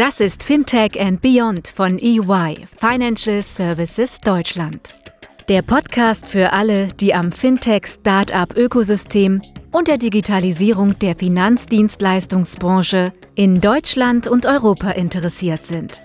Das ist Fintech and Beyond von EY, Financial Services Deutschland. Der Podcast für alle, die am Fintech-Startup-Ökosystem und der Digitalisierung der Finanzdienstleistungsbranche in Deutschland und Europa interessiert sind.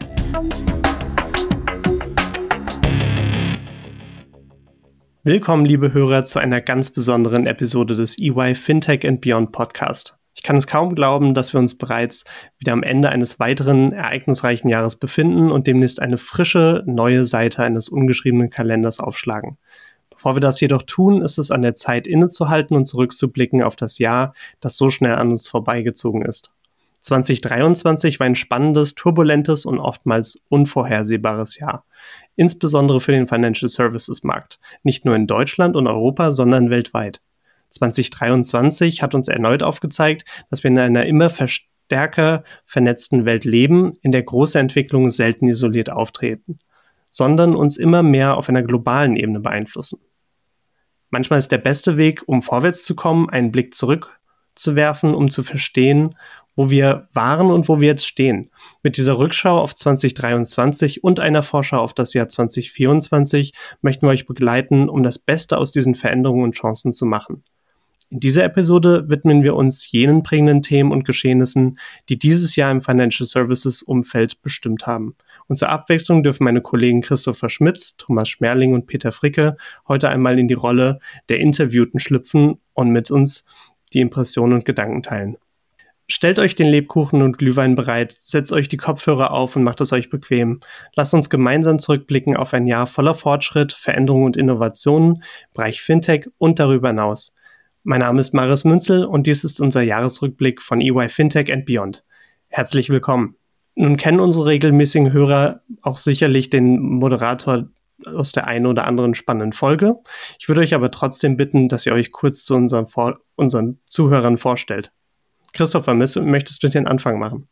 Willkommen, liebe Hörer, zu einer ganz besonderen Episode des EY Fintech and Beyond Podcast. Ich kann es kaum glauben, dass wir uns bereits wieder am Ende eines weiteren ereignisreichen Jahres befinden und demnächst eine frische, neue Seite eines ungeschriebenen Kalenders aufschlagen. Bevor wir das jedoch tun, ist es an der Zeit innezuhalten und zurückzublicken auf das Jahr, das so schnell an uns vorbeigezogen ist. 2023 war ein spannendes, turbulentes und oftmals unvorhersehbares Jahr insbesondere für den Financial Services Markt, nicht nur in Deutschland und Europa, sondern weltweit. 2023 hat uns erneut aufgezeigt, dass wir in einer immer stärker vernetzten Welt leben, in der große Entwicklungen selten isoliert auftreten, sondern uns immer mehr auf einer globalen Ebene beeinflussen. Manchmal ist der beste Weg, um vorwärts zu kommen, einen Blick zurückzuwerfen, um zu verstehen, wo wir waren und wo wir jetzt stehen. Mit dieser Rückschau auf 2023 und einer Vorschau auf das Jahr 2024 möchten wir euch begleiten, um das Beste aus diesen Veränderungen und Chancen zu machen. In dieser Episode widmen wir uns jenen prägenden Themen und Geschehnissen, die dieses Jahr im Financial Services Umfeld bestimmt haben. Und zur Abwechslung dürfen meine Kollegen Christopher Schmitz, Thomas Schmerling und Peter Fricke heute einmal in die Rolle der Interviewten schlüpfen und mit uns die Impressionen und Gedanken teilen. Stellt euch den Lebkuchen und Glühwein bereit, setzt euch die Kopfhörer auf und macht es euch bequem. Lasst uns gemeinsam zurückblicken auf ein Jahr voller Fortschritt, Veränderung und Innovationen, Bereich Fintech und darüber hinaus. Mein Name ist Marius Münzel und dies ist unser Jahresrückblick von EY Fintech and Beyond. Herzlich willkommen. Nun kennen unsere regelmäßigen Hörer auch sicherlich den Moderator aus der einen oder anderen spannenden Folge. Ich würde euch aber trotzdem bitten, dass ihr euch kurz zu unseren, Vor unseren Zuhörern vorstellt. Christopher, möchtest du den Anfang machen?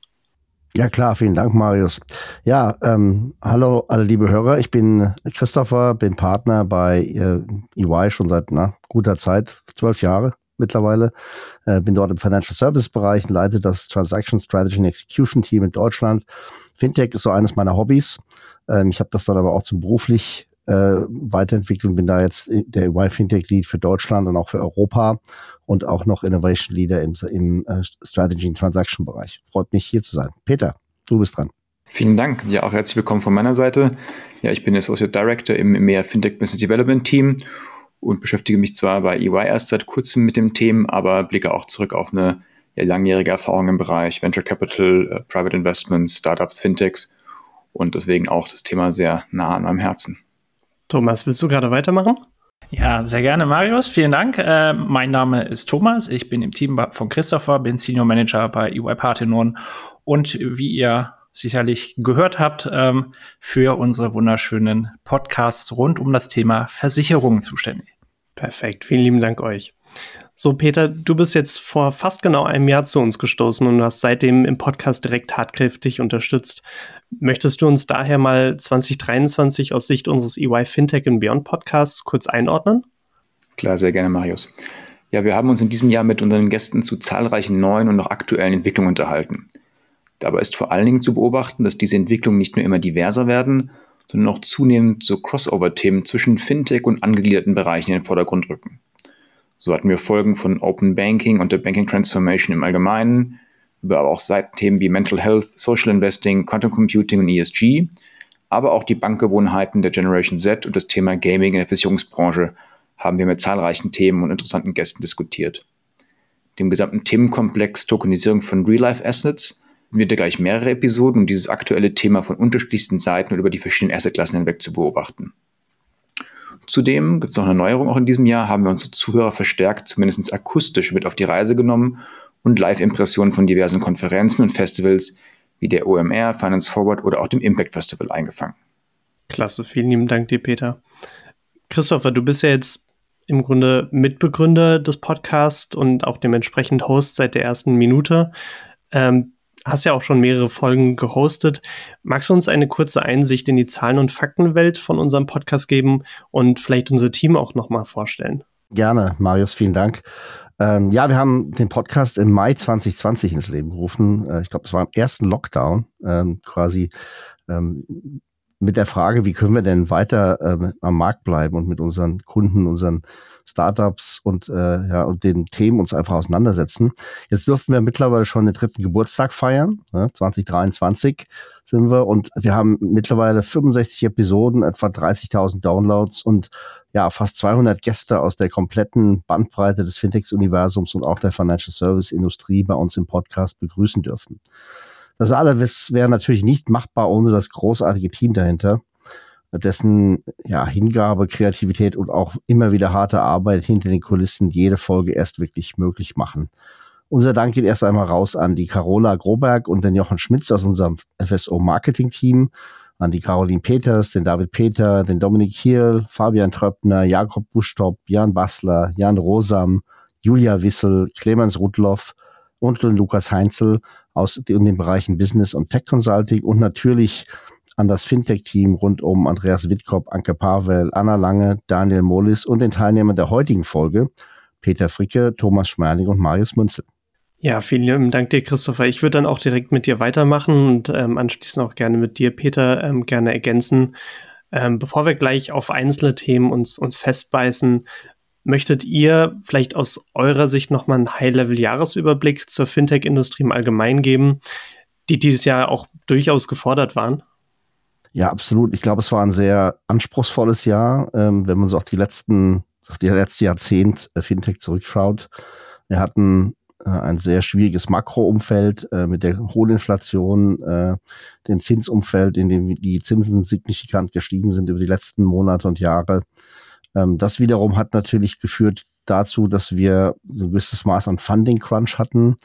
Ja klar, vielen Dank, Marius. Ja, ähm, hallo alle liebe Hörer, ich bin Christopher, bin Partner bei äh, EY schon seit na, guter Zeit, zwölf Jahre mittlerweile. Äh, bin dort im Financial Service Bereich, leite das Transaction Strategy and Execution Team in Deutschland. Fintech ist so eines meiner Hobbys. Ähm, ich habe das dann aber auch zum beruflich äh, Weiterentwicklung, bin da jetzt der EY Fintech Lead für Deutschland und auch für Europa und auch noch Innovation Leader im, im äh, Strategy and Transaction Bereich. Freut mich hier zu sein. Peter, du bist dran. Vielen Dank. Ja, auch herzlich willkommen von meiner Seite. Ja, ich bin Associate Director im EMEA Fintech Business Development Team und beschäftige mich zwar bei EY erst seit kurzem mit dem Thema, aber blicke auch zurück auf eine ja, langjährige Erfahrung im Bereich Venture Capital, uh, Private Investments, Startups, Fintechs und deswegen auch das Thema sehr nah an meinem Herzen. Thomas, willst du gerade weitermachen? Ja, sehr gerne, Marius. Vielen Dank. Äh, mein Name ist Thomas. Ich bin im Team von Christopher, bin Senior Manager bei EY Parthenon und wie ihr sicherlich gehört habt, ähm, für unsere wunderschönen Podcasts rund um das Thema Versicherungen zuständig. Perfekt. Vielen lieben Dank euch. So, Peter, du bist jetzt vor fast genau einem Jahr zu uns gestoßen und hast seitdem im Podcast direkt tatkräftig unterstützt. Möchtest du uns daher mal 2023 aus Sicht unseres EY Fintech and Beyond Podcasts kurz einordnen? Klar, sehr gerne, Marius. Ja, wir haben uns in diesem Jahr mit unseren Gästen zu zahlreichen neuen und noch aktuellen Entwicklungen unterhalten. Dabei ist vor allen Dingen zu beobachten, dass diese Entwicklungen nicht nur immer diverser werden, sondern auch zunehmend so Crossover-Themen zwischen Fintech und angegliederten Bereichen in den Vordergrund rücken. So hatten wir Folgen von Open Banking und der Banking Transformation im Allgemeinen, über aber auch Seitenthemen wie Mental Health, Social Investing, Quantum Computing und ESG, aber auch die Bankgewohnheiten der Generation Z und das Thema Gaming in der Versicherungsbranche haben wir mit zahlreichen Themen und interessanten Gästen diskutiert. Dem gesamten Themenkomplex Tokenisierung von Real-Life-Assets wird wir gleich mehrere Episoden, um dieses aktuelle Thema von unterschiedlichsten Seiten und über die verschiedenen Assetklassen hinweg zu beobachten. Zudem gibt es noch eine Neuerung auch in diesem Jahr, haben wir unsere Zuhörer verstärkt, zumindest akustisch mit auf die Reise genommen und Live-Impressionen von diversen Konferenzen und Festivals wie der OMR, Finance Forward oder auch dem Impact Festival eingefangen. Klasse, vielen lieben Dank dir, Peter. Christopher, du bist ja jetzt im Grunde Mitbegründer des Podcasts und auch dementsprechend Host seit der ersten Minute. Ähm, hast ja auch schon mehrere Folgen gehostet. Magst du uns eine kurze Einsicht in die Zahlen- und Faktenwelt von unserem Podcast geben und vielleicht unser Team auch nochmal vorstellen? Gerne, Marius, vielen Dank. Ähm, ja, wir haben den Podcast im Mai 2020 ins Leben gerufen. Äh, ich glaube, es war im ersten Lockdown ähm, quasi ähm, mit der Frage, wie können wir denn weiter ähm, am Markt bleiben und mit unseren Kunden, unseren Startups und, äh, ja, und den Themen uns einfach auseinandersetzen. Jetzt dürften wir mittlerweile schon den dritten Geburtstag feiern. Ne? 2023 sind wir und wir haben mittlerweile 65 Episoden, etwa 30.000 Downloads und ja, fast 200 Gäste aus der kompletten Bandbreite des Fintechs-Universums und auch der Financial Service-Industrie bei uns im Podcast begrüßen dürfen. Das alles wäre natürlich nicht machbar ohne das großartige Team dahinter, dessen ja, Hingabe, Kreativität und auch immer wieder harte Arbeit hinter den Kulissen jede Folge erst wirklich möglich machen. Unser Dank geht erst einmal raus an die Carola Groberg und den Jochen Schmitz aus unserem FSO Marketing Team an die Caroline Peters, den David Peter, den Dominik Hiel, Fabian Tröppner, Jakob Buschtop, Jan Bassler, Jan Rosam, Julia Wissel, Clemens Rudloff und Lukas Heinzel aus den Bereichen Business und Tech Consulting und natürlich an das Fintech-Team rund um Andreas Wittkop, Anke Pavel, Anna Lange, Daniel Mollis und den Teilnehmern der heutigen Folge, Peter Fricke, Thomas Schmerling und Marius Münzel. Ja, vielen Dank dir, Christopher. Ich würde dann auch direkt mit dir weitermachen und ähm, anschließend auch gerne mit dir, Peter, ähm, gerne ergänzen. Ähm, bevor wir gleich auf einzelne Themen uns, uns festbeißen, möchtet ihr vielleicht aus eurer Sicht nochmal einen High-Level-Jahresüberblick zur Fintech-Industrie im Allgemeinen geben, die dieses Jahr auch durchaus gefordert waren? Ja, absolut. Ich glaube, es war ein sehr anspruchsvolles Jahr, ähm, wenn man so auf die letzten, auf die letzte Jahrzehnt äh, Fintech zurückschaut. Wir hatten äh, ein sehr schwieriges Makroumfeld äh, mit der hohen Inflation, äh, dem Zinsumfeld, in dem die Zinsen signifikant gestiegen sind über die letzten Monate und Jahre. Ähm, das wiederum hat natürlich geführt dazu, dass wir ein gewisses Maß an Funding Crunch hatten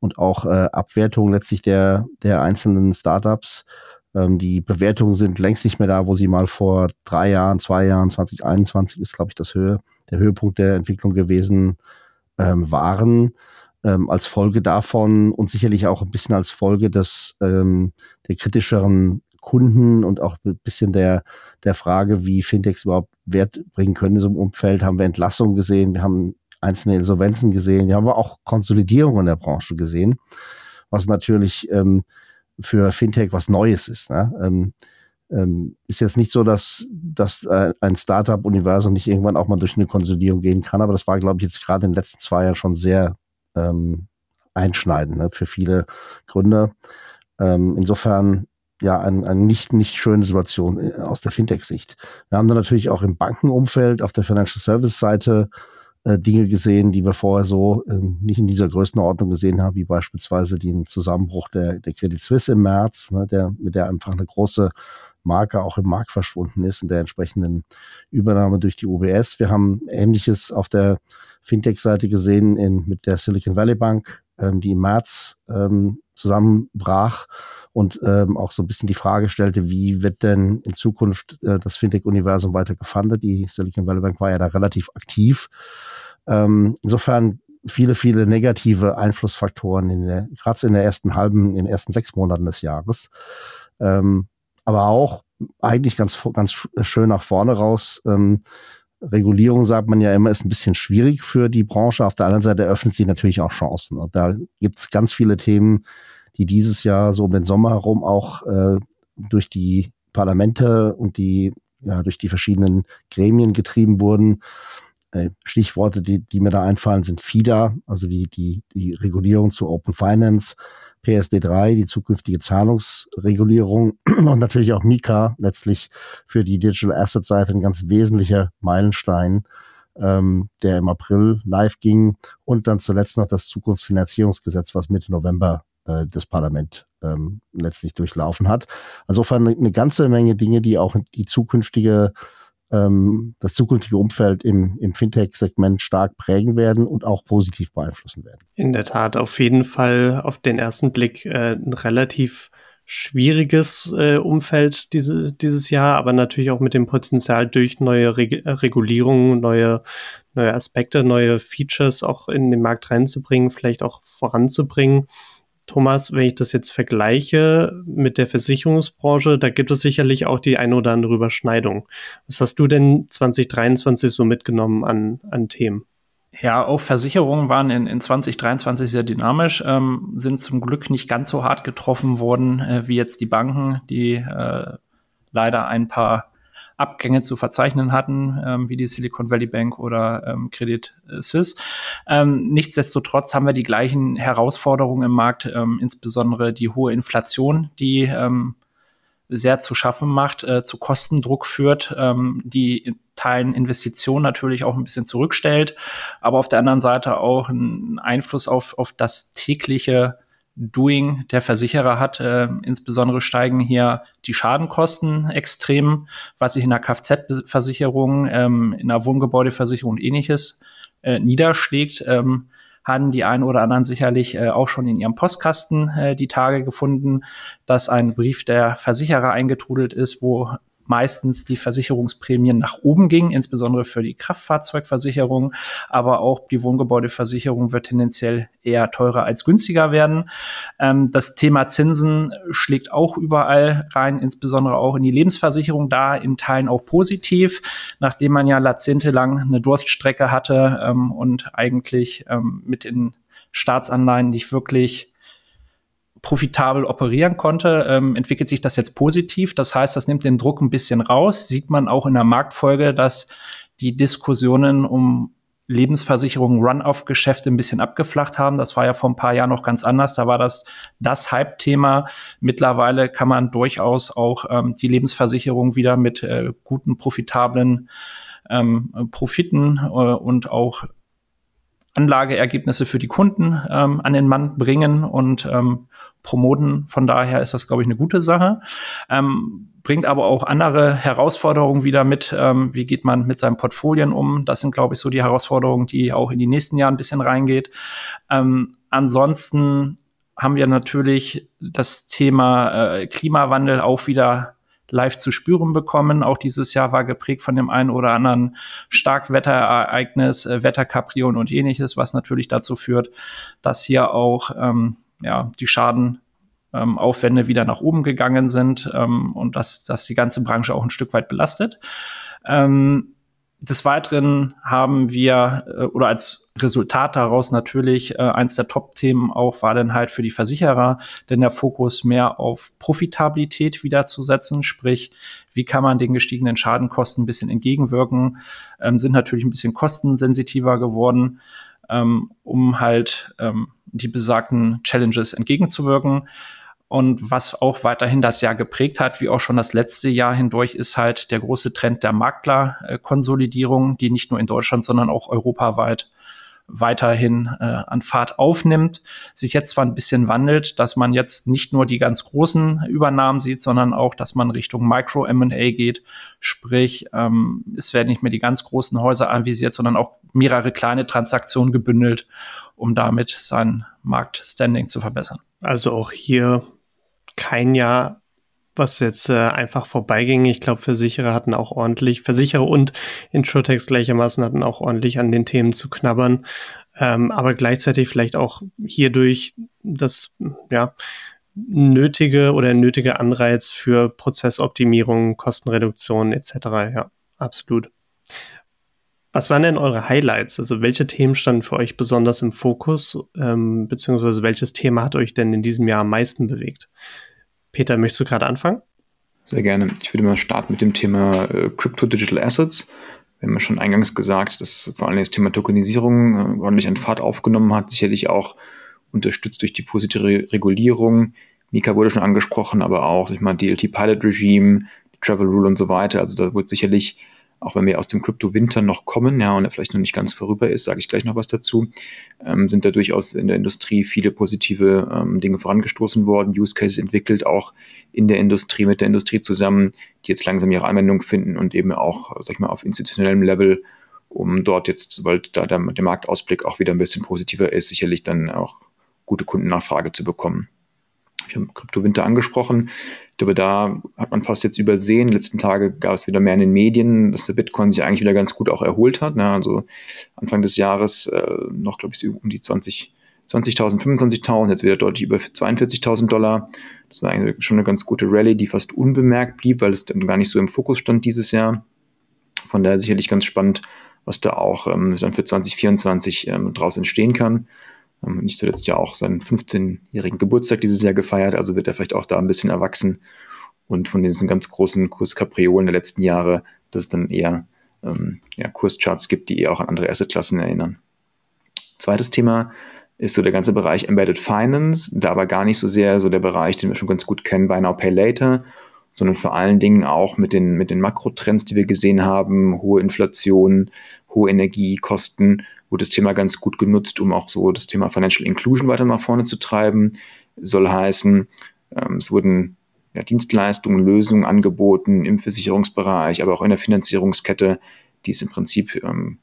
und auch äh, Abwertung letztlich der, der einzelnen Startups. Ähm, die Bewertungen sind längst nicht mehr da, wo sie mal vor drei Jahren, zwei Jahren, 2021 ist, glaube ich, das Höhe, der Höhepunkt der Entwicklung gewesen ähm, waren ähm, als Folge davon und sicherlich auch ein bisschen als Folge des ähm, der kritischeren Kunden und auch ein bisschen der, der Frage, wie Fintechs überhaupt Wert bringen können in so einem Umfeld, haben wir Entlassungen gesehen, wir haben einzelne Insolvenzen gesehen, wir haben aber auch Konsolidierung in der Branche gesehen, was natürlich ähm, für Fintech was Neues ist. Ne? Ähm, ähm, ist jetzt nicht so, dass, dass äh, ein Startup-Universum nicht irgendwann auch mal durch eine Konsolidierung gehen kann, aber das war, glaube ich, jetzt gerade in den letzten zwei Jahren schon sehr ähm, einschneiden ne, für viele Gründer. Ähm, insofern ja eine ein nicht, nicht schöne Situation äh, aus der Fintech-Sicht. Wir haben dann natürlich auch im Bankenumfeld auf der Financial Service-Seite äh, Dinge gesehen, die wir vorher so äh, nicht in dieser Größenordnung gesehen haben, wie beispielsweise den Zusammenbruch der, der Credit Suisse im März, ne, der, mit der einfach eine große Marke auch im Markt verschwunden ist in der entsprechenden Übernahme durch die UBS. Wir haben Ähnliches auf der Fintech-Seite gesehen in, mit der Silicon Valley Bank, ähm, die im März ähm, zusammenbrach und ähm, auch so ein bisschen die Frage stellte, wie wird denn in Zukunft äh, das Fintech-Universum weiter gefundet? Die Silicon Valley Bank war ja da relativ aktiv. Ähm, insofern viele, viele negative Einflussfaktoren in der, gerade in der ersten halben, in den ersten sechs Monaten des Jahres. Ähm, aber auch eigentlich ganz, ganz schön nach vorne raus. Ähm, Regulierung, sagt man ja immer, ist ein bisschen schwierig für die Branche. Auf der anderen Seite eröffnet sie natürlich auch Chancen. Und da gibt es ganz viele Themen, die dieses Jahr so um den Sommer herum auch äh, durch die Parlamente und die, ja, durch die verschiedenen Gremien getrieben wurden. Äh, Stichworte, die, die mir da einfallen, sind FIDA, also die, die, die Regulierung zu Open Finance, PSD3, die zukünftige Zahlungsregulierung und natürlich auch Mika, letztlich für die Digital Asset Seite ein ganz wesentlicher Meilenstein, ähm, der im April live ging und dann zuletzt noch das Zukunftsfinanzierungsgesetz, was Mitte November äh, das Parlament ähm, letztlich durchlaufen hat. Insofern eine ganze Menge Dinge, die auch die zukünftige ähm, das zukünftige Umfeld im, im Fintech-Segment stark prägen werden und auch positiv beeinflussen werden. In der Tat, auf jeden Fall auf den ersten Blick äh, ein relativ schwieriges äh, Umfeld diese, dieses Jahr, aber natürlich auch mit dem Potenzial durch neue Reg Regulierungen, neue, neue Aspekte, neue Features auch in den Markt reinzubringen, vielleicht auch voranzubringen. Thomas, wenn ich das jetzt vergleiche mit der Versicherungsbranche, da gibt es sicherlich auch die eine oder andere Überschneidung. Was hast du denn 2023 so mitgenommen an, an Themen? Ja, auch Versicherungen waren in, in 2023 sehr dynamisch, ähm, sind zum Glück nicht ganz so hart getroffen worden äh, wie jetzt die Banken, die äh, leider ein paar Abgänge zu verzeichnen hatten, ähm, wie die Silicon Valley Bank oder ähm, Credit Suisse. Ähm, nichtsdestotrotz haben wir die gleichen Herausforderungen im Markt, ähm, insbesondere die hohe Inflation, die ähm, sehr zu schaffen macht, äh, zu Kostendruck führt, ähm, die Teilen Investitionen natürlich auch ein bisschen zurückstellt, aber auf der anderen Seite auch einen Einfluss auf, auf das tägliche Doing der Versicherer hat. Äh, insbesondere steigen hier die Schadenkosten extrem, was sich in der Kfz-Versicherung, ähm, in der Wohngebäudeversicherung und ähnliches äh, niederschlägt. Ähm, haben die einen oder anderen sicherlich äh, auch schon in ihrem Postkasten äh, die Tage gefunden, dass ein Brief der Versicherer eingetrudelt ist, wo meistens die Versicherungsprämien nach oben gingen, insbesondere für die Kraftfahrzeugversicherung, aber auch die Wohngebäudeversicherung wird tendenziell eher teurer als günstiger werden. Ähm, das Thema Zinsen schlägt auch überall rein, insbesondere auch in die Lebensversicherung, da in Teilen auch positiv, nachdem man ja jahrzehntelang eine Durststrecke hatte ähm, und eigentlich ähm, mit den Staatsanleihen nicht wirklich profitabel operieren konnte, ähm, entwickelt sich das jetzt positiv. Das heißt, das nimmt den Druck ein bisschen raus. Sieht man auch in der Marktfolge, dass die Diskussionen um Lebensversicherungen, Run-off-Geschäfte ein bisschen abgeflacht haben. Das war ja vor ein paar Jahren noch ganz anders. Da war das das Hype-Thema. Mittlerweile kann man durchaus auch ähm, die Lebensversicherung wieder mit äh, guten, profitablen ähm, Profiten äh, und auch Anlageergebnisse für die Kunden ähm, an den Mann bringen und ähm, promoten. Von daher ist das, glaube ich, eine gute Sache. Ähm, bringt aber auch andere Herausforderungen wieder mit. Ähm, wie geht man mit seinen Portfolien um? Das sind, glaube ich, so die Herausforderungen, die auch in die nächsten Jahre ein bisschen reingeht. Ähm, ansonsten haben wir natürlich das Thema äh, Klimawandel auch wieder live zu spüren bekommen. Auch dieses Jahr war geprägt von dem einen oder anderen Starkwetterereignis, äh, Wetterkapriolen und ähnliches, was natürlich dazu führt, dass hier auch ähm, ja, die Schadenaufwände ähm, wieder nach oben gegangen sind ähm, und dass, dass die ganze Branche auch ein Stück weit belastet. Ähm, des Weiteren haben wir äh, oder als Resultat daraus natürlich äh, eins der Top-Themen auch war dann halt für die Versicherer, denn der Fokus mehr auf Profitabilität wieder zu setzen, sprich, wie kann man den gestiegenen Schadenkosten ein bisschen entgegenwirken, ähm, sind natürlich ein bisschen kostensensitiver geworden, ähm, um halt ähm, die besagten Challenges entgegenzuwirken. Und was auch weiterhin das Jahr geprägt hat, wie auch schon das letzte Jahr hindurch, ist halt der große Trend der Maklerkonsolidierung, die nicht nur in Deutschland, sondern auch europaweit weiterhin äh, an Fahrt aufnimmt, sich jetzt zwar ein bisschen wandelt, dass man jetzt nicht nur die ganz großen Übernahmen sieht, sondern auch, dass man Richtung Micro M&A geht, sprich ähm, es werden nicht mehr die ganz großen Häuser anvisiert, sondern auch mehrere kleine Transaktionen gebündelt, um damit sein Marktstanding zu verbessern. Also auch hier kein Jahr, was jetzt äh, einfach vorbeiging. Ich glaube, Versicherer hatten auch ordentlich, Versicherer und Introtex gleichermaßen hatten auch ordentlich an den Themen zu knabbern. Ähm, aber gleichzeitig vielleicht auch hierdurch das, ja, nötige oder nötige Anreiz für Prozessoptimierung, Kostenreduktion etc. Ja, absolut. Was waren denn eure Highlights? Also welche Themen standen für euch besonders im Fokus, ähm, beziehungsweise welches Thema hat euch denn in diesem Jahr am meisten bewegt? Peter, möchtest du gerade anfangen? Sehr gerne. Ich würde mal starten mit dem Thema äh, Crypto Digital Assets. Wir haben ja schon eingangs gesagt, dass vor allem das Thema Tokenisierung äh, ordentlich an Fahrt aufgenommen hat, sicherlich auch unterstützt durch die positive Regulierung. Mika wurde schon angesprochen, aber auch, sag ich mal, DLT Pilot Regime, Travel Rule und so weiter. Also da wird sicherlich auch wenn wir aus dem Krypto-Winter noch kommen, ja, und er vielleicht noch nicht ganz vorüber ist, sage ich gleich noch was dazu, ähm, sind da durchaus in der Industrie viele positive ähm, Dinge vorangestoßen worden, Use Cases entwickelt, auch in der Industrie, mit der Industrie zusammen, die jetzt langsam ihre Anwendung finden und eben auch, sag ich mal, auf institutionellem Level, um dort jetzt, sobald da der, der Marktausblick auch wieder ein bisschen positiver ist, sicherlich dann auch gute Kundennachfrage zu bekommen. Ich habe Kryptowinter angesprochen. Ich glaube, da hat man fast jetzt übersehen. Den letzten Tage gab es wieder mehr in den Medien, dass der Bitcoin sich eigentlich wieder ganz gut auch erholt hat. Ne? Also Anfang des Jahres äh, noch, glaube ich, um die 20 20.000, 25.000, jetzt wieder deutlich über 42.000 Dollar. Das war eigentlich schon eine ganz gute Rallye, die fast unbemerkt blieb, weil es dann gar nicht so im Fokus stand dieses Jahr. Von daher sicherlich ganz spannend, was da auch ähm, dann für 2024 ähm, draus entstehen kann. Ähm, nicht zuletzt ja auch seinen 15-jährigen Geburtstag dieses Jahr gefeiert, also wird er vielleicht auch da ein bisschen erwachsen. Und von diesen ganz großen Kurskapriolen der letzten Jahre, dass es dann eher ähm, ja, Kurscharts gibt, die eher auch an andere Assetklassen erinnern. Zweites Thema ist so der ganze Bereich Embedded Finance, da aber gar nicht so sehr so der Bereich, den wir schon ganz gut kennen, Buy Now Pay Later, sondern vor allen Dingen auch mit den, mit den Makrotrends, die wir gesehen haben, hohe Inflation, hohe Energiekosten, wurde das Thema ganz gut genutzt, um auch so das Thema Financial Inclusion weiter nach vorne zu treiben. Soll heißen, ähm, es wurden ja, Dienstleistungen, Lösungen angeboten im Versicherungsbereich, aber auch in der Finanzierungskette, die es im Prinzip ähm,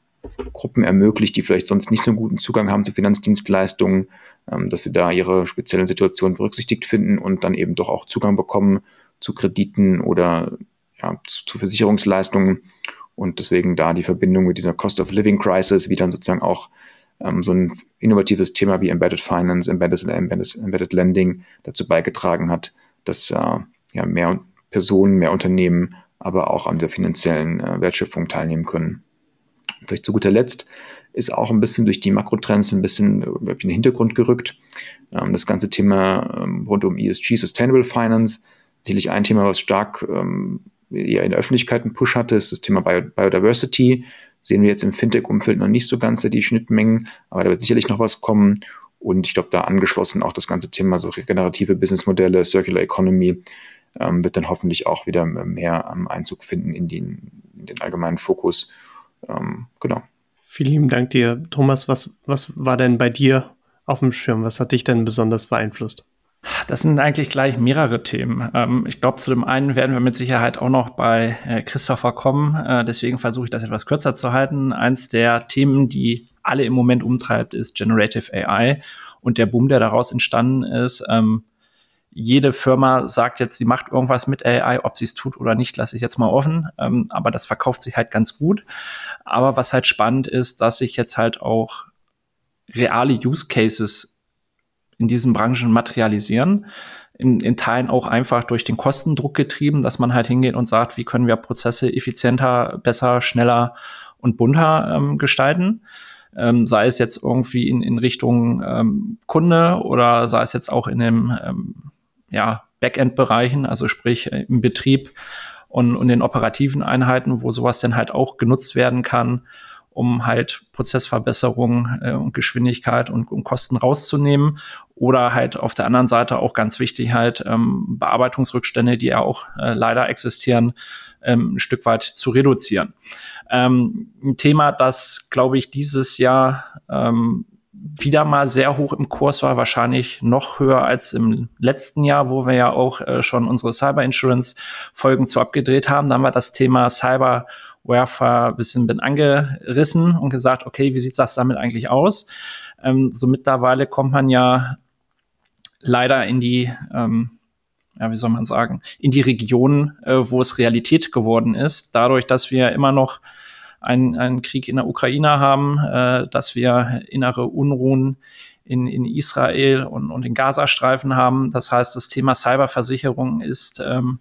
Gruppen ermöglicht, die vielleicht sonst nicht so einen guten Zugang haben zu Finanzdienstleistungen, ähm, dass sie da ihre speziellen Situationen berücksichtigt finden und dann eben doch auch Zugang bekommen zu Krediten oder ja, zu, zu Versicherungsleistungen. Und deswegen da die Verbindung mit dieser Cost of Living Crisis, wie dann sozusagen auch ähm, so ein innovatives Thema wie Embedded Finance, Embedded, Embedded, Embedded Lending dazu beigetragen hat, dass äh, ja, mehr Personen, mehr Unternehmen, aber auch an der finanziellen äh, Wertschöpfung teilnehmen können. Vielleicht zu guter Letzt ist auch ein bisschen durch die Makrotrends ein bisschen äh, in den Hintergrund gerückt. Ähm, das ganze Thema ähm, rund um ESG, Sustainable Finance, sicherlich ein Thema, was stark ähm, eher in der Öffentlichkeit einen Push hatte, ist das Thema Bio Biodiversity. Sehen wir jetzt im Fintech-Umfeld noch nicht so ganz die Schnittmengen, aber da wird sicherlich noch was kommen. Und ich glaube, da angeschlossen auch das ganze Thema so regenerative Businessmodelle, Circular Economy, ähm, wird dann hoffentlich auch wieder mehr ähm, Einzug finden in den, in den allgemeinen Fokus. Ähm, genau. Vielen lieben Dank dir, Thomas. Was, was war denn bei dir auf dem Schirm? Was hat dich denn besonders beeinflusst? Das sind eigentlich gleich mehrere Themen. Ähm, ich glaube, zu dem einen werden wir mit Sicherheit auch noch bei äh, Christopher kommen. Äh, deswegen versuche ich das etwas kürzer zu halten. Eins der Themen, die alle im Moment umtreibt, ist Generative AI und der Boom, der daraus entstanden ist. Ähm, jede Firma sagt jetzt, sie macht irgendwas mit AI, ob sie es tut oder nicht, lasse ich jetzt mal offen. Ähm, aber das verkauft sich halt ganz gut. Aber was halt spannend ist, dass sich jetzt halt auch reale Use Cases in diesen Branchen materialisieren. In, in Teilen auch einfach durch den Kostendruck getrieben, dass man halt hingeht und sagt, wie können wir Prozesse effizienter, besser, schneller und bunter ähm, gestalten. Ähm, sei es jetzt irgendwie in, in Richtung ähm, Kunde oder sei es jetzt auch in dem ähm, ja, Backend-Bereichen, also sprich äh, im Betrieb und, und den operativen Einheiten, wo sowas dann halt auch genutzt werden kann, um halt Prozessverbesserung äh, und Geschwindigkeit und, und, Kosten rauszunehmen. Oder halt auf der anderen Seite auch ganz wichtig halt ähm, Bearbeitungsrückstände, die ja auch äh, leider existieren, ähm, ein Stück weit zu reduzieren. Ähm, ein Thema, das, glaube ich, dieses Jahr ähm, wieder mal sehr hoch im Kurs war, wahrscheinlich noch höher als im letzten Jahr, wo wir ja auch äh, schon unsere Cyber Insurance Folgen zu abgedreht haben. Da haben wir das Thema Cyber Warfare ein bisschen bin angerissen und gesagt, okay, wie sieht das damit eigentlich aus? Ähm, so mittlerweile kommt man ja leider in die, ähm, ja, wie soll man sagen, in die Region, äh, wo es Realität geworden ist, dadurch, dass wir immer noch einen, einen Krieg in der Ukraine haben, äh, dass wir innere Unruhen in, in Israel und, und in Gazastreifen haben. Das heißt, das Thema Cyberversicherung ist ähm,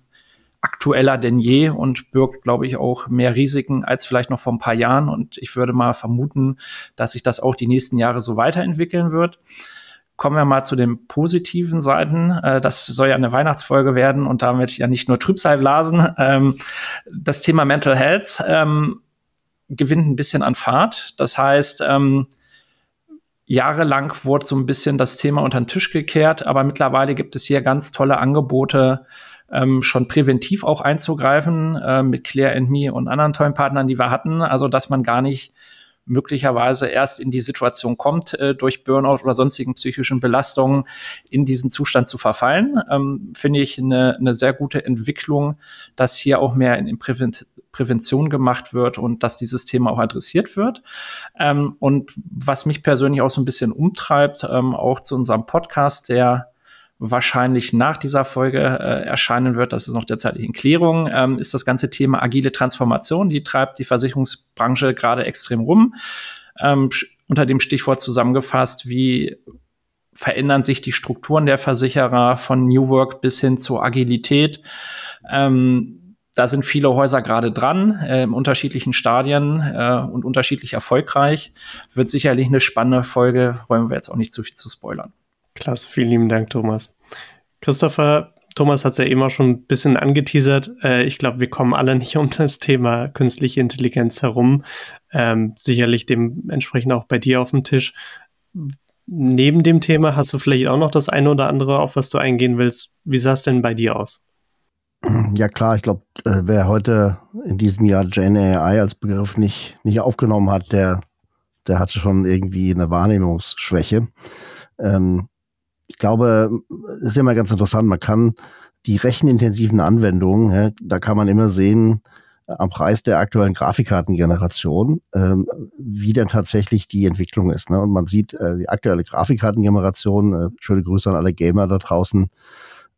aktueller denn je und birgt, glaube ich, auch mehr Risiken als vielleicht noch vor ein paar Jahren. Und ich würde mal vermuten, dass sich das auch die nächsten Jahre so weiterentwickeln wird. Kommen wir mal zu den positiven Seiten. Äh, das soll ja eine Weihnachtsfolge werden und damit ja nicht nur Trübsal blasen. Ähm, das Thema Mental Health ähm, gewinnt ein bisschen an Fahrt. Das heißt, ähm, jahrelang wurde so ein bisschen das Thema unter den Tisch gekehrt, aber mittlerweile gibt es hier ganz tolle Angebote, ähm, schon präventiv auch einzugreifen äh, mit Claire and Me und anderen tollen Partnern, die wir hatten. Also, dass man gar nicht möglicherweise erst in die Situation kommt, äh, durch Burnout oder sonstigen psychischen Belastungen in diesen Zustand zu verfallen, ähm, finde ich eine, eine sehr gute Entwicklung, dass hier auch mehr in, in Prävent Prävention gemacht wird und dass dieses Thema auch adressiert wird. Ähm, und was mich persönlich auch so ein bisschen umtreibt, ähm, auch zu unserem Podcast, der wahrscheinlich nach dieser Folge äh, erscheinen wird, das ist noch derzeit in Klärung, ähm, ist das ganze Thema agile Transformation. Die treibt die Versicherungsbranche gerade extrem rum. Ähm, unter dem Stichwort zusammengefasst, wie verändern sich die Strukturen der Versicherer von New Work bis hin zur Agilität. Ähm, da sind viele Häuser gerade dran, äh, in unterschiedlichen Stadien äh, und unterschiedlich erfolgreich. Wird sicherlich eine spannende Folge, wollen wir jetzt auch nicht zu viel zu spoilern. Klasse, vielen lieben Dank, Thomas. Christopher, Thomas hat es ja auch schon ein bisschen angeteasert. Äh, ich glaube, wir kommen alle nicht um das Thema künstliche Intelligenz herum. Ähm, sicherlich dementsprechend auch bei dir auf dem Tisch. Neben dem Thema hast du vielleicht auch noch das eine oder andere, auf was du eingehen willst. Wie sah es denn bei dir aus? Ja klar, ich glaube, äh, wer heute in diesem Jahr Gen AI als Begriff nicht, nicht aufgenommen hat, der, der hatte schon irgendwie eine Wahrnehmungsschwäche. Ähm, ich glaube, es ist immer ganz interessant, man kann die rechenintensiven Anwendungen, ja, da kann man immer sehen, äh, am Preis der aktuellen Grafikkartengeneration, ähm, wie denn tatsächlich die Entwicklung ist. Ne? Und man sieht, äh, die aktuelle Grafikkartengeneration, äh, schöne Grüße an alle Gamer da draußen,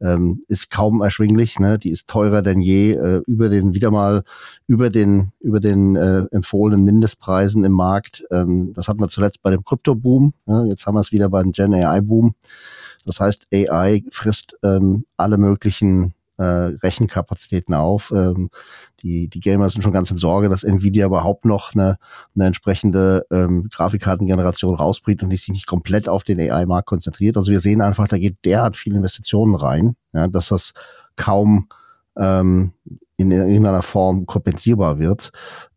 ähm, ist kaum erschwinglich. Ne? Die ist teurer denn je, äh, über den wieder mal über den über den äh, empfohlenen Mindestpreisen im Markt. Ähm, das hatten wir zuletzt bei dem Krypto-Boom. Ne? Jetzt haben wir es wieder bei dem Gen AI-Boom. Das heißt, AI frisst ähm, alle möglichen äh, Rechenkapazitäten auf. Ähm, die, die Gamer sind schon ganz in Sorge, dass Nvidia überhaupt noch eine, eine entsprechende ähm, Grafikkartengeneration rausbringt und die sich nicht komplett auf den AI-Markt konzentriert. Also wir sehen einfach, da geht derart viele Investitionen rein, ja, dass das kaum ähm, in irgendeiner Form kompensierbar wird.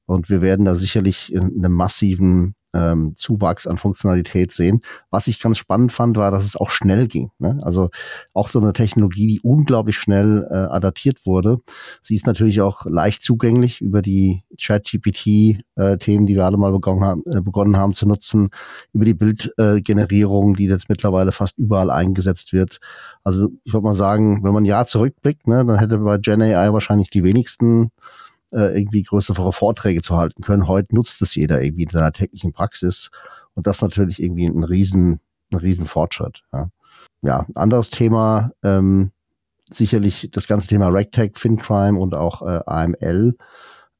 Und wir werden da sicherlich in einem massiven ähm, Zuwachs an Funktionalität sehen. Was ich ganz spannend fand, war, dass es auch schnell ging. Ne? Also auch so eine Technologie, die unglaublich schnell äh, adaptiert wurde. Sie ist natürlich auch leicht zugänglich über die Chat-GPT-Themen, äh, die wir alle mal begonnen haben, äh, begonnen haben zu nutzen, über die Bildgenerierung, die jetzt mittlerweile fast überall eingesetzt wird. Also ich würde mal sagen, wenn man ein Jahr zurückblickt, ne, dann hätte bei Gen AI wahrscheinlich die wenigsten äh, irgendwie größere Vorträge zu halten können. Heute nutzt es jeder irgendwie in seiner täglichen Praxis und das natürlich irgendwie ein riesen, ein riesen Fortschritt. Ja, ja ein anderes Thema, ähm, sicherlich das ganze Thema RegTech, FinCrime und auch äh, AML.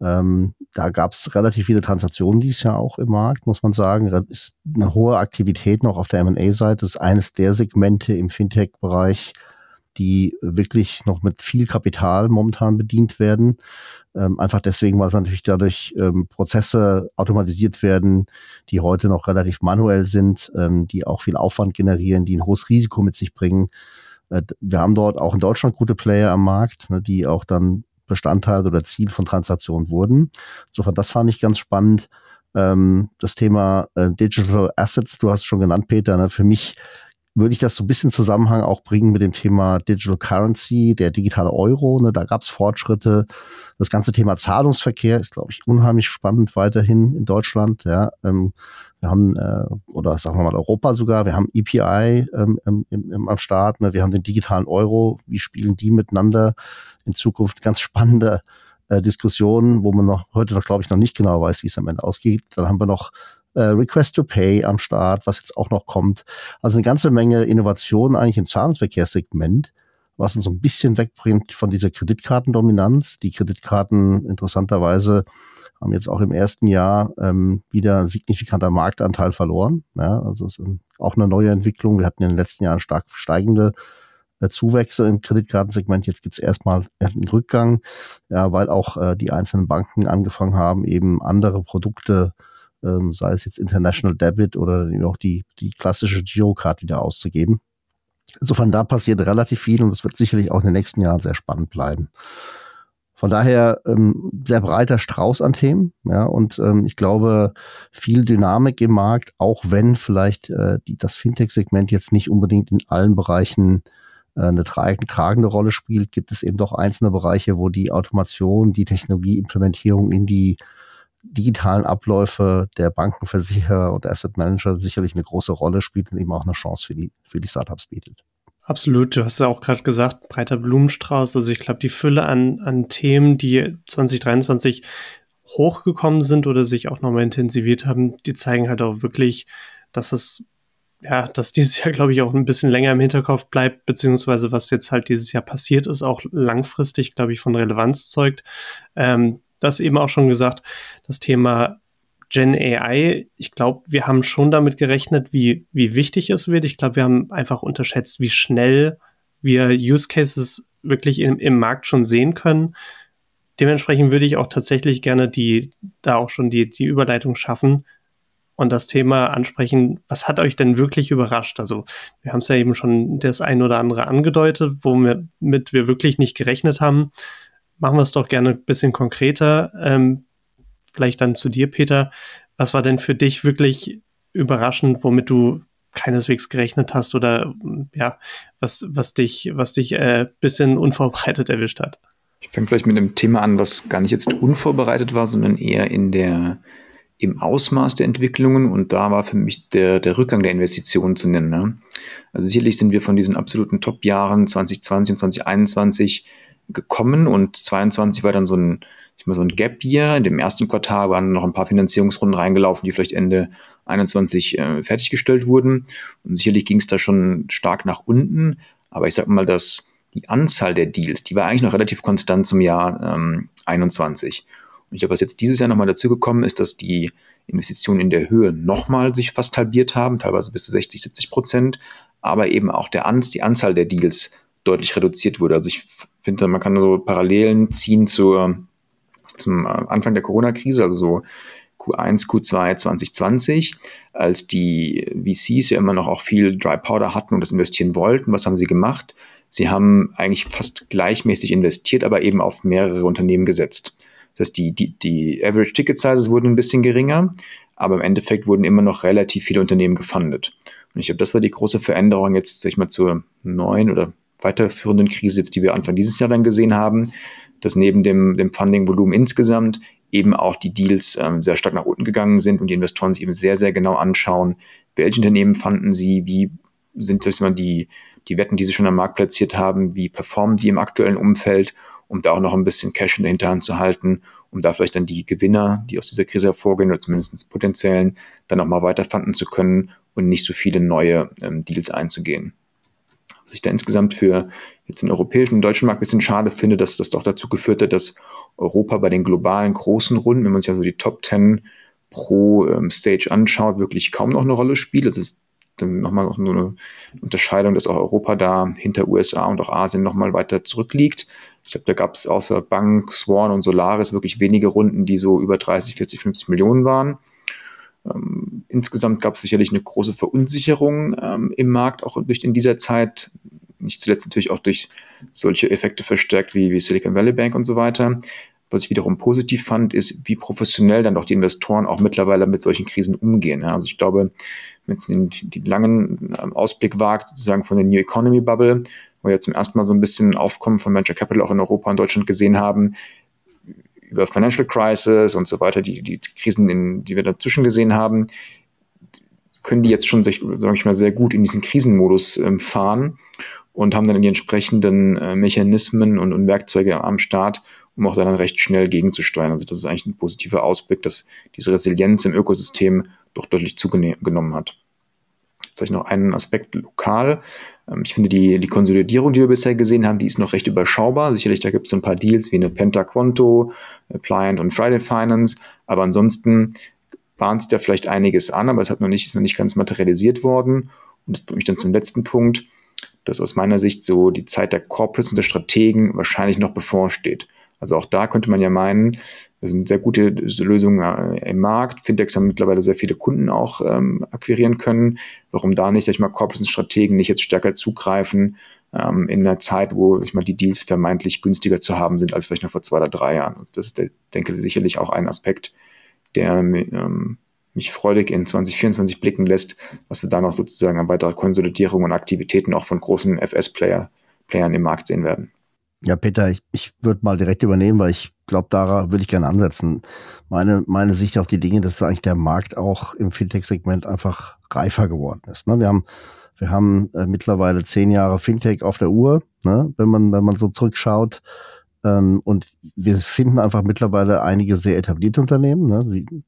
Ähm, da gab es relativ viele Transaktionen dieses Jahr auch im Markt, muss man sagen. Da ist eine hohe Aktivität noch auf der M&A-Seite. Das ist eines der Segmente im Fintech-Bereich, die wirklich noch mit viel Kapital momentan bedient werden. Ähm, einfach deswegen, weil es natürlich dadurch ähm, Prozesse automatisiert werden, die heute noch relativ manuell sind, ähm, die auch viel Aufwand generieren, die ein hohes Risiko mit sich bringen. Äh, wir haben dort auch in Deutschland gute Player am Markt, ne, die auch dann Bestandteil oder Ziel von Transaktionen wurden. Insofern, das fand ich ganz spannend. Ähm, das Thema äh, Digital Assets, du hast es schon genannt, Peter, ne, für mich würde ich das so ein bisschen Zusammenhang auch bringen mit dem Thema Digital Currency, der digitale Euro. Ne, da gab es Fortschritte. Das ganze Thema Zahlungsverkehr ist, glaube ich, unheimlich spannend weiterhin in Deutschland. Ja, ähm, wir haben, äh, oder sagen wir mal Europa sogar, wir haben EPI ähm, im, im, am Start, ne, wir haben den digitalen Euro. Wie spielen die miteinander? In Zukunft ganz spannende äh, Diskussionen, wo man noch heute noch, glaube ich, noch nicht genau weiß, wie es am Ende ausgeht. Dann haben wir noch äh, Request to Pay am Start, was jetzt auch noch kommt. Also eine ganze Menge Innovationen eigentlich im Zahlungsverkehrssegment, was uns so ein bisschen wegbringt von dieser Kreditkartendominanz. Die Kreditkarten interessanterweise haben jetzt auch im ersten Jahr ähm, wieder ein signifikanter Marktanteil verloren. Ja, also es ist auch eine neue Entwicklung. Wir hatten in den letzten Jahren stark steigende äh, Zuwächse im Kreditkartensegment. Jetzt gibt es erstmal einen Rückgang, ja, weil auch äh, die einzelnen Banken angefangen haben, eben andere Produkte ähm, sei es jetzt International Debit oder auch die, die klassische Girocard wieder auszugeben. Insofern da passiert relativ viel und es wird sicherlich auch in den nächsten Jahren sehr spannend bleiben. Von daher ähm, sehr breiter Strauß an Themen, ja, und ähm, ich glaube, viel Dynamik im Markt, auch wenn vielleicht äh, die, das Fintech-Segment jetzt nicht unbedingt in allen Bereichen äh, eine tragende Rolle spielt, gibt es eben doch einzelne Bereiche, wo die Automation, die Technologieimplementierung in die digitalen Abläufe der Bankenversicherer und Asset Manager sicherlich eine große Rolle spielt und eben auch eine Chance für die, für die Startups bietet. Absolut, du hast ja auch gerade gesagt, breiter Blumenstrauß. Also ich glaube, die Fülle an, an Themen, die 2023 hochgekommen sind oder sich auch nochmal intensiviert haben, die zeigen halt auch wirklich, dass es, ja, dass dieses Jahr, glaube ich, auch ein bisschen länger im Hinterkopf bleibt, beziehungsweise was jetzt halt dieses Jahr passiert ist, auch langfristig, glaube ich, von Relevanz zeugt. Ähm, das eben auch schon gesagt, das Thema Gen AI, ich glaube, wir haben schon damit gerechnet, wie, wie wichtig es wird. Ich glaube, wir haben einfach unterschätzt, wie schnell wir Use Cases wirklich im, im Markt schon sehen können. Dementsprechend würde ich auch tatsächlich gerne die, da auch schon die, die Überleitung schaffen und das Thema ansprechen, was hat euch denn wirklich überrascht? Also, wir haben es ja eben schon das ein oder andere angedeutet, womit wir wirklich nicht gerechnet haben. Machen wir es doch gerne ein bisschen konkreter. Ähm, vielleicht dann zu dir, Peter. Was war denn für dich wirklich überraschend, womit du keineswegs gerechnet hast oder ja, was, was dich, was dich äh, bisschen unvorbereitet erwischt hat? Ich fange vielleicht mit einem Thema an, was gar nicht jetzt unvorbereitet war, sondern eher in der, im Ausmaß der Entwicklungen. Und da war für mich der, der Rückgang der Investitionen zu nennen. Ne? Also sicherlich sind wir von diesen absoluten Top-Jahren 2020 und 2021 gekommen und 2022 war dann so ein, ich mal so ein Gap Year. In dem ersten Quartal waren noch ein paar Finanzierungsrunden reingelaufen, die vielleicht Ende 21 äh, fertiggestellt wurden. Und sicherlich ging es da schon stark nach unten. Aber ich sag mal, dass die Anzahl der Deals, die war eigentlich noch relativ konstant zum Jahr ähm, 21. Und ich glaube, was jetzt dieses Jahr nochmal dazugekommen ist, dass die Investitionen in der Höhe nochmal sich fast halbiert haben, teilweise bis zu 60, 70 Prozent, aber eben auch der An die Anzahl der Deals deutlich reduziert wurde. Also ich finde, man kann so Parallelen ziehen zur, zum Anfang der Corona-Krise, also so Q1, Q2 2020, als die VCs ja immer noch auch viel Dry Powder hatten und das investieren wollten. Was haben sie gemacht? Sie haben eigentlich fast gleichmäßig investiert, aber eben auf mehrere Unternehmen gesetzt. Das heißt, die, die, die Average Ticket Sizes wurden ein bisschen geringer, aber im Endeffekt wurden immer noch relativ viele Unternehmen gefundet. Und ich glaube, das war die große Veränderung jetzt, sag ich mal, zur neuen oder weiterführenden Krise, jetzt, die wir Anfang dieses Jahr dann gesehen haben, dass neben dem, dem Funding-Volumen insgesamt eben auch die Deals ähm, sehr stark nach unten gegangen sind und die Investoren sich eben sehr, sehr genau anschauen, welche Unternehmen fanden sie, wie sind das mal die, die Wetten, die sie schon am Markt platziert haben, wie performen die im aktuellen Umfeld, um da auch noch ein bisschen Cash in der Hinterhand zu halten, um da vielleicht dann die Gewinner, die aus dieser Krise hervorgehen oder zumindest potenziellen, dann nochmal weiterfanden zu können und nicht so viele neue ähm, Deals einzugehen. Was ich da insgesamt für jetzt den europäischen und deutschen Markt ein bisschen schade finde, dass das doch dazu geführt hat, dass Europa bei den globalen großen Runden, wenn man sich also die Top 10 pro ähm, Stage anschaut, wirklich kaum noch eine Rolle spielt. Das ist dann nochmal noch so eine Unterscheidung, dass auch Europa da hinter USA und auch Asien nochmal weiter zurückliegt. Ich glaube, da gab es außer Bank, Swan und Solaris wirklich wenige Runden, die so über 30, 40, 50 Millionen waren. Ähm, insgesamt gab es sicherlich eine große Verunsicherung ähm, im Markt, auch durch in dieser Zeit, nicht zuletzt natürlich auch durch solche Effekte verstärkt wie, wie Silicon Valley Bank und so weiter. Was ich wiederum positiv fand, ist, wie professionell dann doch die Investoren auch mittlerweile mit solchen Krisen umgehen. Also ich glaube, wenn es den, den langen ähm, Ausblick wagt, sozusagen von der New Economy Bubble, wo wir zum ersten Mal so ein bisschen Aufkommen von Venture Capital auch in Europa und Deutschland gesehen haben, über Financial Crisis und so weiter, die, die Krisen, in, die wir dazwischen gesehen haben, können die jetzt schon, sage ich mal, sehr gut in diesen Krisenmodus ähm, fahren und haben dann die entsprechenden äh, Mechanismen und, und, Werkzeuge am Start, um auch dann recht schnell gegenzusteuern. Also das ist eigentlich ein positiver Ausblick, dass diese Resilienz im Ökosystem doch deutlich zugenommen hat. Ich noch einen Aspekt lokal. Ähm, ich finde, die, die Konsolidierung, die wir bisher gesehen haben, die ist noch recht überschaubar. Sicherlich, da gibt es so ein paar Deals wie eine Penta Quanto, Pliant und Friday Finance. Aber ansonsten bahnt sich da vielleicht einiges an, aber es hat noch nicht, ist noch nicht ganz materialisiert worden. Und das bringt mich dann zum letzten Punkt, dass aus meiner Sicht so die Zeit der Corporates und der Strategen wahrscheinlich noch bevorsteht. Also auch da könnte man ja meinen, das sind sehr gute Lösungen im Markt. Fintechs haben mittlerweile sehr viele Kunden auch ähm, akquirieren können. Warum da nicht, sag ich mal, Corporates und Strategen nicht jetzt stärker zugreifen ähm, in einer Zeit, wo, sag ich mal, die Deals vermeintlich günstiger zu haben sind als vielleicht noch vor zwei oder drei Jahren. Also das ist, denke ich, sicherlich auch ein Aspekt, der ähm, mich freudig in 2024 blicken lässt, was wir da noch sozusagen an weiterer Konsolidierung und Aktivitäten auch von großen FS-Playern Playern im Markt sehen werden. Ja, Peter, ich, ich würde mal direkt übernehmen, weil ich glaube, da würde ich gerne ansetzen. Meine, meine Sicht auf die Dinge, dass eigentlich der Markt auch im Fintech-Segment einfach reifer geworden ist. Ne? Wir haben, wir haben äh, mittlerweile zehn Jahre Fintech auf der Uhr, ne? wenn man, wenn man so zurückschaut. Ähm, und wir finden einfach mittlerweile einige sehr etablierte Unternehmen, ne? wie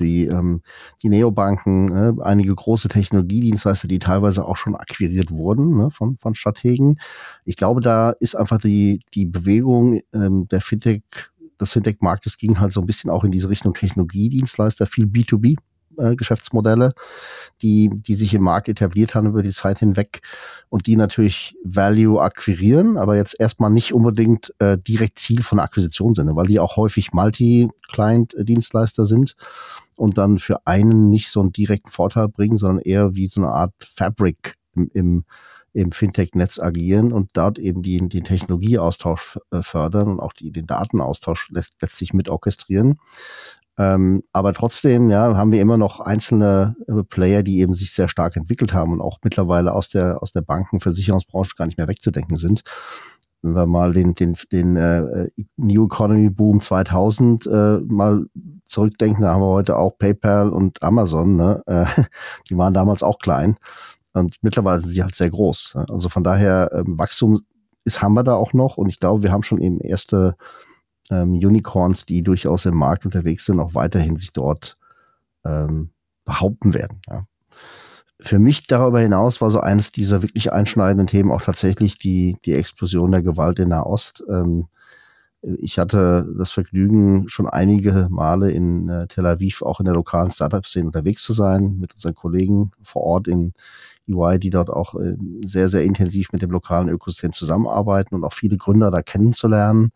die, ähm, die Neobanken, äh, einige große Technologiedienstleister, die teilweise auch schon akquiriert wurden ne, von, von Strategen. Ich glaube, da ist einfach die, die Bewegung ähm, der Fintech, des Fintech-Marktes ging halt so ein bisschen auch in diese Richtung Technologiedienstleister, viel B2B. Äh, Geschäftsmodelle, die, die sich im Markt etabliert haben über die Zeit hinweg und die natürlich Value akquirieren, aber jetzt erstmal nicht unbedingt äh, direkt Ziel von Akquisition sind, weil die auch häufig Multi-Client-Dienstleister sind und dann für einen nicht so einen direkten Vorteil bringen, sondern eher wie so eine Art Fabric im, im im Fintech-Netz agieren und dort eben die, den Technologieaustausch äh, fördern und auch die, den Datenaustausch letztlich mit orchestrieren. Ähm, aber trotzdem, ja, haben wir immer noch einzelne äh, Player, die eben sich sehr stark entwickelt haben und auch mittlerweile aus der, aus der Banken-, gar nicht mehr wegzudenken sind. Wenn wir mal den, den, den äh, New Economy Boom 2000 äh, mal zurückdenken, da haben wir heute auch PayPal und Amazon, ne? Äh, die waren damals auch klein. Und mittlerweile sind sie halt sehr groß. Also von daher, ähm, Wachstum ist, haben wir da auch noch. Und ich glaube, wir haben schon eben erste ähm, Unicorns, die durchaus im Markt unterwegs sind, auch weiterhin sich dort ähm, behaupten werden. Ja. Für mich darüber hinaus war so eines dieser wirklich einschneidenden Themen auch tatsächlich die, die Explosion der Gewalt in Nahost. Ähm, ich hatte das Vergnügen, schon einige Male in äh, Tel Aviv auch in der lokalen Startup-Szene unterwegs zu sein, mit unseren Kollegen vor Ort in, EY, die dort auch äh, sehr, sehr intensiv mit dem lokalen Ökosystem zusammenarbeiten und auch viele Gründer da kennenzulernen.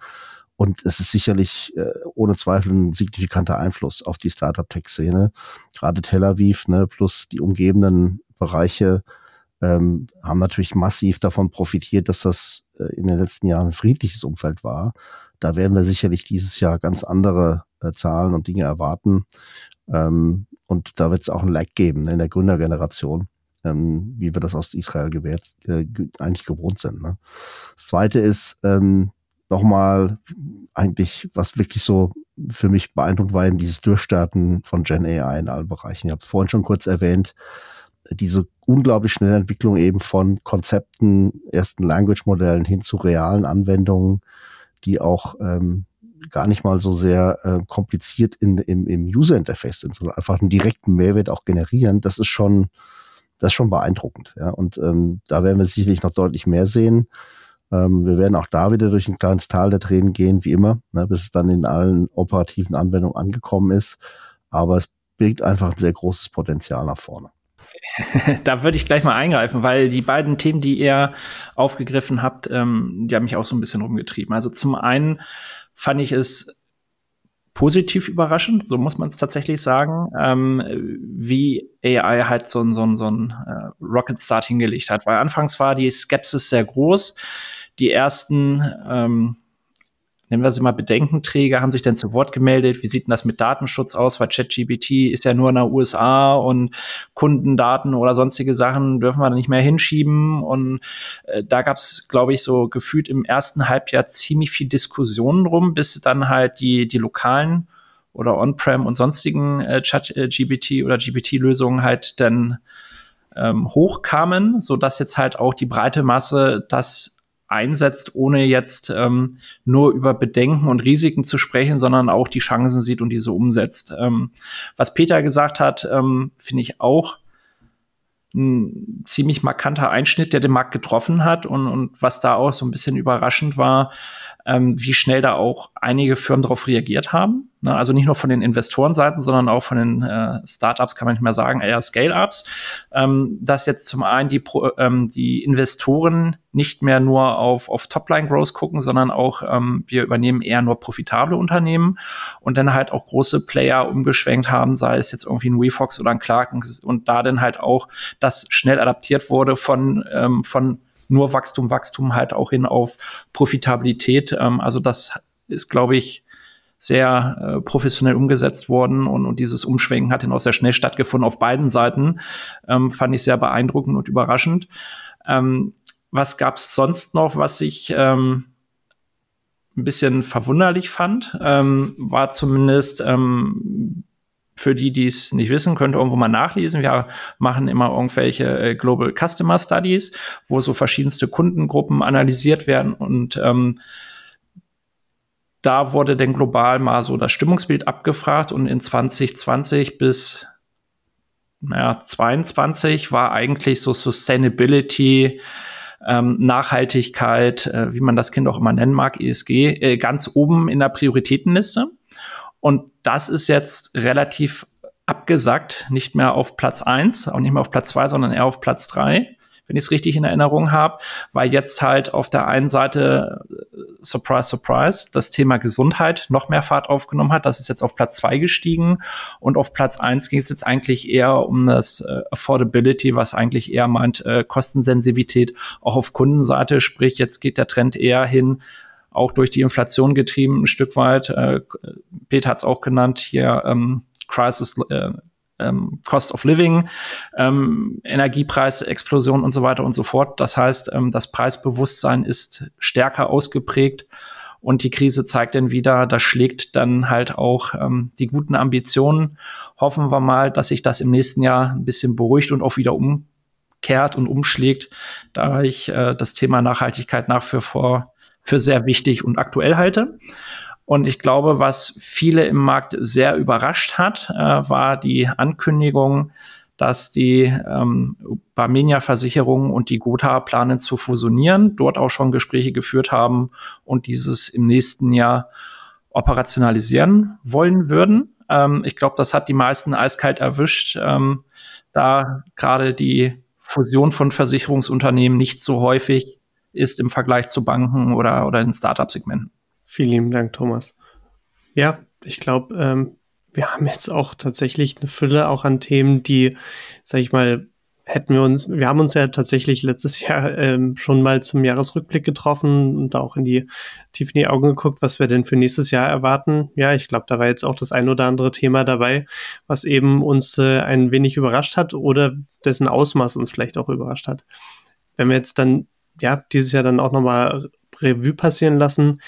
Und es ist sicherlich äh, ohne Zweifel ein signifikanter Einfluss auf die Startup-Tech-Szene. Gerade Tel Aviv ne, plus die umgebenden Bereiche ähm, haben natürlich massiv davon profitiert, dass das äh, in den letzten Jahren ein friedliches Umfeld war. Da werden wir sicherlich dieses Jahr ganz andere äh, Zahlen und Dinge erwarten. Ähm, und da wird es auch ein Lag geben ne, in der Gründergeneration ähm, wie wir das aus Israel gewährt, äh, eigentlich gewohnt sind. Ne? Das Zweite ist ähm, nochmal eigentlich, was wirklich so für mich beeindruckt war, eben dieses Durchstarten von Gen AI in allen Bereichen. Ich habe es vorhin schon kurz erwähnt, diese unglaublich schnelle Entwicklung eben von Konzepten, ersten Language-Modellen hin zu realen Anwendungen, die auch ähm, gar nicht mal so sehr äh, kompliziert in, im, im User-Interface sind, sondern einfach einen direkten Mehrwert auch generieren. Das ist schon das ist schon beeindruckend. Ja. Und ähm, da werden wir sicherlich noch deutlich mehr sehen. Ähm, wir werden auch da wieder durch ein kleines Tal der Tränen gehen, wie immer, ne, bis es dann in allen operativen Anwendungen angekommen ist. Aber es birgt einfach ein sehr großes Potenzial nach vorne. da würde ich gleich mal eingreifen, weil die beiden Themen, die ihr aufgegriffen habt, ähm, die haben mich auch so ein bisschen rumgetrieben. Also zum einen fand ich es positiv überraschend, so muss man es tatsächlich sagen, ähm, wie AI halt so, so, so ein äh, Rocket Start hingelegt hat. Weil anfangs war die Skepsis sehr groß. Die ersten ähm, nennen wir sie mal Bedenkenträger, haben sich dann zu Wort gemeldet. Wie sieht denn das mit Datenschutz aus? Weil ChatGPT ist ja nur in der USA und Kundendaten oder sonstige Sachen dürfen wir da nicht mehr hinschieben. Und äh, da gab es, glaube ich, so gefühlt im ersten Halbjahr ziemlich viel Diskussionen drum, bis dann halt die, die lokalen oder On-Prem und sonstigen äh, Chat-GPT oder GPT-Lösungen halt dann ähm, hochkamen, so dass jetzt halt auch die breite Masse das einsetzt, ohne jetzt ähm, nur über Bedenken und Risiken zu sprechen, sondern auch die Chancen sieht und diese umsetzt. Ähm, was Peter gesagt hat, ähm, finde ich auch ein ziemlich markanter Einschnitt, der den Markt getroffen hat und, und was da auch so ein bisschen überraschend war, ähm, wie schnell da auch einige Firmen darauf reagiert haben. Ne? Also nicht nur von den Investorenseiten, sondern auch von den äh, Startups, kann man nicht mehr sagen, eher Scale-Ups, ähm, dass jetzt zum einen die, ähm, die Investoren nicht mehr nur auf, auf Topline-Growth gucken, sondern auch ähm, wir übernehmen eher nur profitable Unternehmen und dann halt auch große Player umgeschwenkt haben, sei es jetzt irgendwie ein WeFox oder ein Clark und da dann halt auch das schnell adaptiert wurde von, ähm, von nur Wachstum, Wachstum halt auch hin auf Profitabilität. Ähm, also das ist, glaube ich, sehr äh, professionell umgesetzt worden und, und dieses Umschwenken hat dann auch sehr schnell stattgefunden auf beiden Seiten. Ähm, fand ich sehr beeindruckend und überraschend. Ähm, was gab es sonst noch, was ich ähm, ein bisschen verwunderlich fand? Ähm, war zumindest ähm, für die, die es nicht wissen, könnt ihr irgendwo mal nachlesen. Wir machen immer irgendwelche äh, Global Customer Studies, wo so verschiedenste Kundengruppen analysiert werden und ähm, da wurde denn global mal so das Stimmungsbild abgefragt und in 2020 bis naja, 22 war eigentlich so Sustainability ähm, Nachhaltigkeit, äh, wie man das Kind auch immer nennen mag, ESG, äh, ganz oben in der Prioritätenliste. Und das ist jetzt relativ abgesackt, nicht mehr auf Platz eins, auch nicht mehr auf Platz zwei, sondern eher auf Platz drei wenn ich es richtig in Erinnerung habe, weil jetzt halt auf der einen Seite, äh, surprise, surprise, das Thema Gesundheit noch mehr Fahrt aufgenommen hat. Das ist jetzt auf Platz zwei gestiegen und auf Platz eins ging es jetzt eigentlich eher um das äh, Affordability, was eigentlich eher meint äh, Kostensensitivität auch auf Kundenseite. Sprich, jetzt geht der Trend eher hin, auch durch die Inflation getrieben, ein Stück weit. Äh, Peter hat es auch genannt, hier ähm, Crisis äh, ähm, Cost of Living, ähm, Energiepreisexplosion und so weiter und so fort. Das heißt, ähm, das Preisbewusstsein ist stärker ausgeprägt und die Krise zeigt dann wieder, das schlägt dann halt auch ähm, die guten Ambitionen. Hoffen wir mal, dass sich das im nächsten Jahr ein bisschen beruhigt und auch wieder umkehrt und umschlägt, da ich äh, das Thema Nachhaltigkeit nach wie vor für sehr wichtig und aktuell halte. Und ich glaube, was viele im Markt sehr überrascht hat, äh, war die Ankündigung, dass die ähm, Barmenia-Versicherung und die Gotha planen zu fusionieren, dort auch schon Gespräche geführt haben und dieses im nächsten Jahr operationalisieren wollen würden. Ähm, ich glaube, das hat die meisten eiskalt erwischt, ähm, da gerade die Fusion von Versicherungsunternehmen nicht so häufig ist im Vergleich zu Banken oder, oder in Startup-Segmenten. Vielen lieben Dank, Thomas. Ja, ich glaube, ähm, wir haben jetzt auch tatsächlich eine Fülle auch an Themen, die, sag ich mal, hätten wir uns, wir haben uns ja tatsächlich letztes Jahr ähm, schon mal zum Jahresrückblick getroffen und auch in die tief in die Augen geguckt, was wir denn für nächstes Jahr erwarten. Ja, ich glaube, da war jetzt auch das ein oder andere Thema dabei, was eben uns äh, ein wenig überrascht hat oder dessen Ausmaß uns vielleicht auch überrascht hat. Wenn wir jetzt dann ja dieses Jahr dann auch nochmal Revue passieren lassen,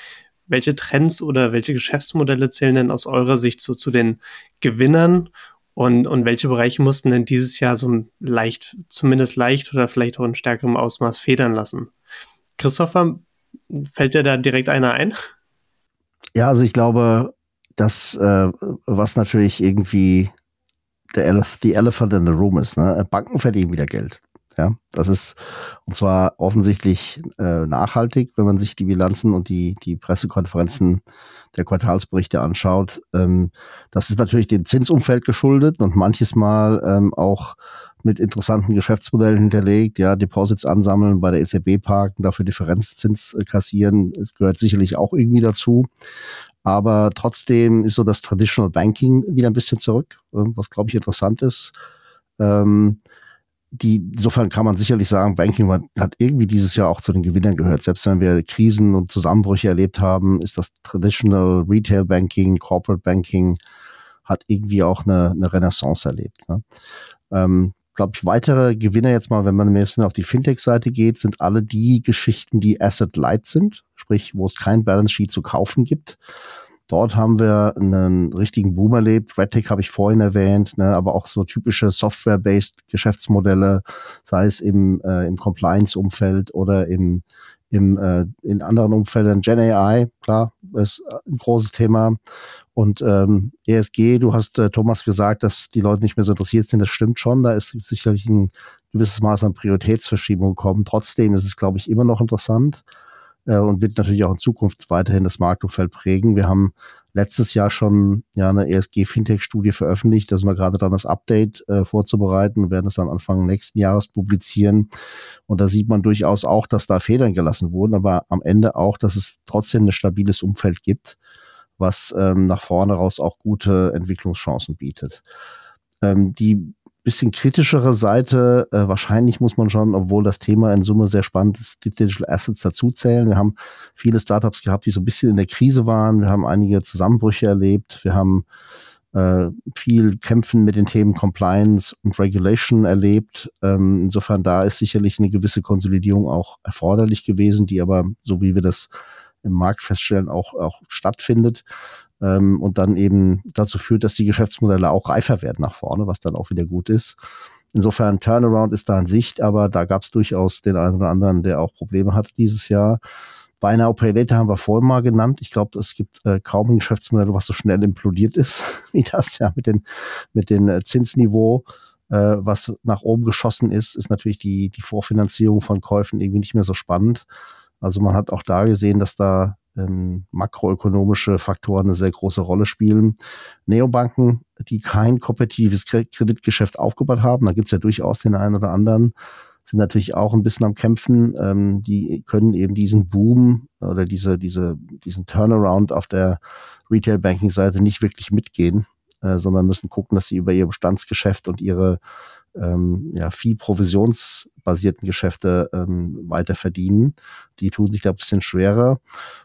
welche Trends oder welche Geschäftsmodelle zählen denn aus eurer Sicht so zu den Gewinnern und, und welche Bereiche mussten denn dieses Jahr so leicht, zumindest leicht oder vielleicht auch in stärkerem Ausmaß federn lassen? Christopher, fällt dir da direkt einer ein? Ja, also ich glaube, das, äh, was natürlich irgendwie der Elef die Elephant in the Room ist, ne? Banken verdienen wieder Geld. Ja, das ist und zwar offensichtlich äh, nachhaltig, wenn man sich die Bilanzen und die, die Pressekonferenzen der Quartalsberichte anschaut. Ähm, das ist natürlich dem Zinsumfeld geschuldet und manches Mal ähm, auch mit interessanten Geschäftsmodellen hinterlegt. Ja, Deposits ansammeln, bei der EZB parken, dafür Differenzzins äh, kassieren. Es gehört sicherlich auch irgendwie dazu. Aber trotzdem ist so das Traditional Banking wieder ein bisschen zurück, äh, was glaube ich interessant ist. Ähm, die, insofern kann man sicherlich sagen, Banking hat irgendwie dieses Jahr auch zu den Gewinnern gehört. Selbst wenn wir Krisen und Zusammenbrüche erlebt haben, ist das Traditional Retail Banking, Corporate Banking, hat irgendwie auch eine, eine Renaissance erlebt. Ne? Ähm, glaube ich, weitere Gewinner jetzt mal, wenn man ein bisschen auf die Fintech-Seite geht, sind alle die Geschichten, die Asset Light sind, sprich, wo es kein Balance Sheet zu kaufen gibt. Dort haben wir einen richtigen Boom erlebt. RedTech habe ich vorhin erwähnt, ne, aber auch so typische Software-based Geschäftsmodelle, sei es im, äh, im Compliance-Umfeld oder im, im, äh, in anderen Umfeldern. Gen AI, klar, ist ein großes Thema. Und ähm, ESG, du hast äh, Thomas gesagt, dass die Leute nicht mehr so interessiert sind. Das stimmt schon. Da ist sicherlich ein gewisses Maß an Prioritätsverschiebung gekommen. Trotzdem ist es, glaube ich, immer noch interessant äh, und wird natürlich auch in Zukunft weiterhin das Marktumfeld prägen. Wir haben letztes Jahr schon ja eine ESG-Fintech-Studie veröffentlicht. Da sind wir gerade dran, das Update äh, vorzubereiten und werden es dann Anfang nächsten Jahres publizieren. Und da sieht man durchaus auch, dass da Federn gelassen wurden, aber am Ende auch, dass es trotzdem ein stabiles Umfeld gibt, was ähm, nach vorne raus auch gute Entwicklungschancen bietet. Ähm, die bisschen kritischere Seite, äh, wahrscheinlich muss man schon, obwohl das Thema in Summe sehr spannend ist, die Digital Assets dazuzählen. Wir haben viele Startups gehabt, die so ein bisschen in der Krise waren. Wir haben einige Zusammenbrüche erlebt. Wir haben äh, viel Kämpfen mit den Themen Compliance und Regulation erlebt. Ähm, insofern da ist sicherlich eine gewisse Konsolidierung auch erforderlich gewesen, die aber, so wie wir das im Markt feststellen, auch, auch stattfindet ähm, und dann eben dazu führt, dass die Geschäftsmodelle auch reifer werden nach vorne, was dann auch wieder gut ist. Insofern Turnaround ist da in Sicht, aber da gab es durchaus den einen oder anderen, der auch Probleme hatte dieses Jahr. Bei einer Pay Later haben wir vorhin mal genannt. Ich glaube, es gibt äh, kaum ein Geschäftsmodell, was so schnell implodiert ist wie das, ja, mit den, mit den äh, Zinsniveau. Äh, was nach oben geschossen ist, ist natürlich die, die Vorfinanzierung von Käufen irgendwie nicht mehr so spannend. Also man hat auch da gesehen, dass da ähm, makroökonomische Faktoren eine sehr große Rolle spielen. Neobanken, die kein kompetitives Kreditgeschäft aufgebaut haben, da gibt es ja durchaus den einen oder anderen, sind natürlich auch ein bisschen am Kämpfen. Ähm, die können eben diesen Boom oder diese, diese, diesen Turnaround auf der Retail-Banking-Seite nicht wirklich mitgehen, äh, sondern müssen gucken, dass sie über ihr Bestandsgeschäft und ihre ähm, ja, Fee-provisionsbasierten Geschäfte ähm, weiter verdienen. Die tun sich da ein bisschen schwerer.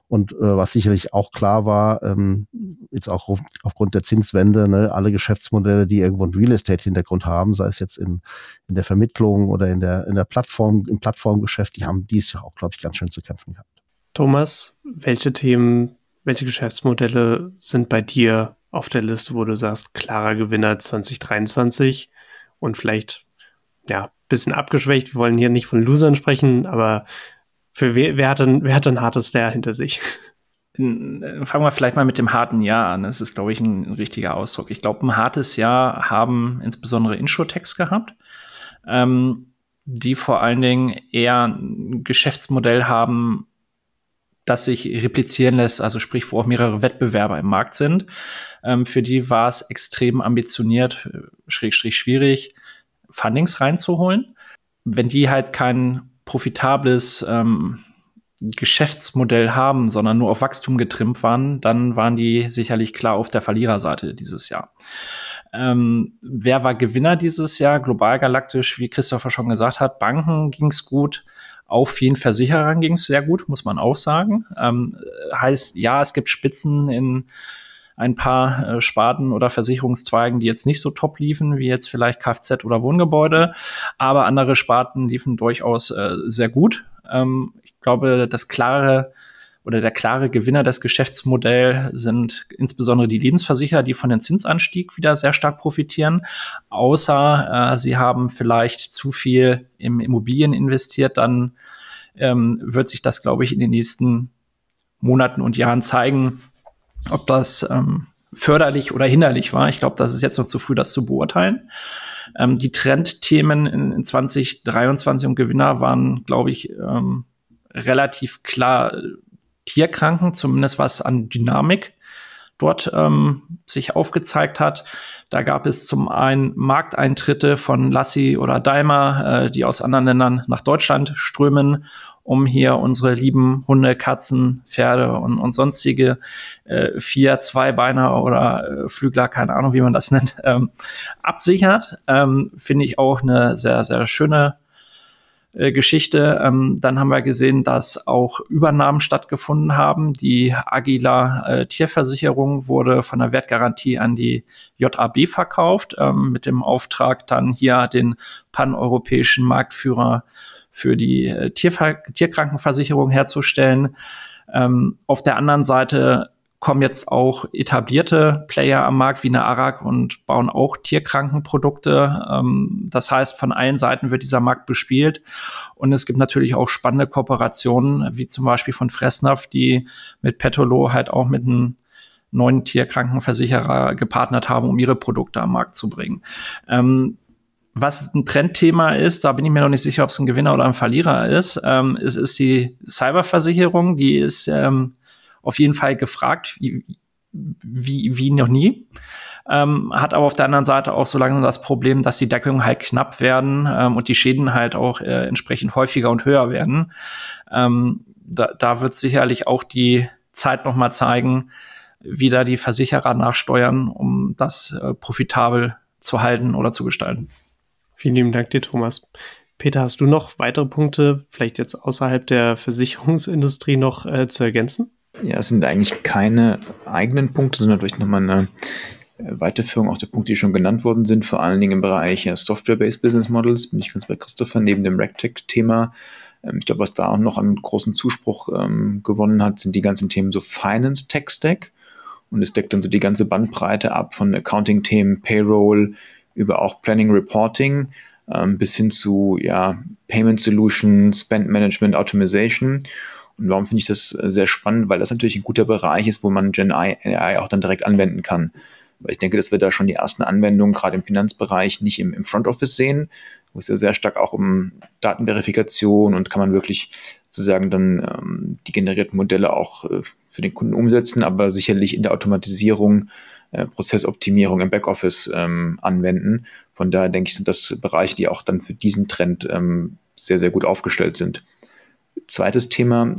Und äh, was sicherlich auch klar war, ähm, jetzt auch auf, aufgrund der Zinswende, ne, alle Geschäftsmodelle, die irgendwo einen Real Estate-Hintergrund haben, sei es jetzt im, in der Vermittlung oder in der, in der Plattform, im Plattformgeschäft, die haben dies ja auch, glaube ich, ganz schön zu kämpfen gehabt. Thomas, welche Themen, welche Geschäftsmodelle sind bei dir auf der Liste, wo du sagst, klarer Gewinner 2023? Und vielleicht, ja, bisschen abgeschwächt. Wir wollen hier nicht von Losern sprechen, aber für wer, wer, hat, ein, wer hat ein hartes Jahr hinter sich? Fangen wir vielleicht mal mit dem harten Jahr an. Das ist, glaube ich, ein, ein richtiger Ausdruck. Ich glaube, ein hartes Jahr haben insbesondere Insurtechs gehabt, ähm, die vor allen Dingen eher ein Geschäftsmodell haben, das sich replizieren lässt, also sprich, wo auch mehrere Wettbewerber im Markt sind. Ähm, für die war es extrem ambitioniert, äh, schräg, schräg schwierig, Fundings reinzuholen. Wenn die halt kein profitables ähm, Geschäftsmodell haben, sondern nur auf Wachstum getrimmt waren, dann waren die sicherlich klar auf der Verliererseite dieses Jahr. Ähm, wer war Gewinner dieses Jahr? Global galaktisch, wie Christopher schon gesagt hat, Banken ging's gut, auch vielen Versicherern ging es sehr gut, muss man auch sagen. Ähm, heißt, ja, es gibt Spitzen in ein paar äh, Sparten oder Versicherungszweigen, die jetzt nicht so top liefen, wie jetzt vielleicht Kfz oder Wohngebäude, aber andere Sparten liefen durchaus äh, sehr gut. Ähm, ich glaube, das klare oder der klare Gewinner des Geschäftsmodells sind insbesondere die Lebensversicherer, die von dem Zinsanstieg wieder sehr stark profitieren. Außer äh, sie haben vielleicht zu viel im Immobilien investiert, dann ähm, wird sich das, glaube ich, in den nächsten Monaten und Jahren zeigen, ob das ähm, förderlich oder hinderlich war. Ich glaube, das ist jetzt noch zu früh, das zu beurteilen. Ähm, die Trendthemen in, in 2023 und Gewinner waren, glaube ich, ähm, relativ klar Tierkranken, zumindest was an Dynamik dort ähm, sich aufgezeigt hat. Da gab es zum einen Markteintritte von Lassi oder Daimler, äh, die aus anderen Ländern nach Deutschland strömen, um hier unsere lieben Hunde, Katzen, Pferde und, und sonstige äh, vier, Zweibeiner oder äh, Flügler, keine Ahnung, wie man das nennt, ähm, absichert. Ähm, Finde ich auch eine sehr, sehr schöne äh, Geschichte. Ähm, dann haben wir gesehen, dass auch Übernahmen stattgefunden haben. Die Agila äh, Tierversicherung wurde von der Wertgarantie an die JAB verkauft, ähm, mit dem Auftrag dann hier den paneuropäischen Marktführer für die äh, Tierver Tierkrankenversicherung herzustellen. Ähm, auf der anderen Seite kommen jetzt auch etablierte Player am Markt wie eine Arak und bauen auch Tierkrankenprodukte. Ähm, das heißt, von allen Seiten wird dieser Markt bespielt. Und es gibt natürlich auch spannende Kooperationen, wie zum Beispiel von Fressnapf, die mit Petolo halt auch mit einem neuen Tierkrankenversicherer gepartnert haben, um ihre Produkte am Markt zu bringen. Ähm, was ein Trendthema ist, da bin ich mir noch nicht sicher, ob es ein Gewinner oder ein Verlierer ist. Ähm, es ist die Cyberversicherung, die ist ähm, auf jeden Fall gefragt, wie, wie, wie noch nie. Ähm, hat aber auf der anderen Seite auch so lange das Problem, dass die Deckungen halt knapp werden ähm, und die Schäden halt auch äh, entsprechend häufiger und höher werden. Ähm, da, da wird sicherlich auch die Zeit noch mal zeigen, wie da die Versicherer nachsteuern, um das äh, profitabel zu halten oder zu gestalten. Vielen lieben Dank dir, Thomas. Peter, hast du noch weitere Punkte, vielleicht jetzt außerhalb der Versicherungsindustrie noch äh, zu ergänzen? Ja, es sind eigentlich keine eigenen Punkte, sondern durch nochmal eine äh, Weiterführung auch der Punkte, die schon genannt worden sind, vor allen Dingen im Bereich Software-Based Business Models, bin ich ganz bei Christopher, neben dem RegTech-Thema. Ähm, ich glaube, was da auch noch an großen Zuspruch ähm, gewonnen hat, sind die ganzen Themen so Finance Tech Stack. Und es deckt dann so die ganze Bandbreite ab von Accounting-Themen, Payroll, über auch Planning Reporting ähm, bis hin zu ja, Payment Solutions, Spend Management, Automation. Und warum finde ich das äh, sehr spannend? Weil das natürlich ein guter Bereich ist, wo man Gen AI auch dann direkt anwenden kann. Weil ich denke, dass wir da schon die ersten Anwendungen gerade im Finanzbereich nicht im, im Front Office sehen, wo es ja sehr stark auch um Datenverifikation und kann man wirklich sozusagen dann ähm, die generierten Modelle auch äh, für den Kunden umsetzen, aber sicherlich in der Automatisierung, äh, Prozessoptimierung im Backoffice ähm, anwenden. Von daher denke ich, sind das Bereiche, die auch dann für diesen Trend ähm, sehr, sehr gut aufgestellt sind. Zweites Thema,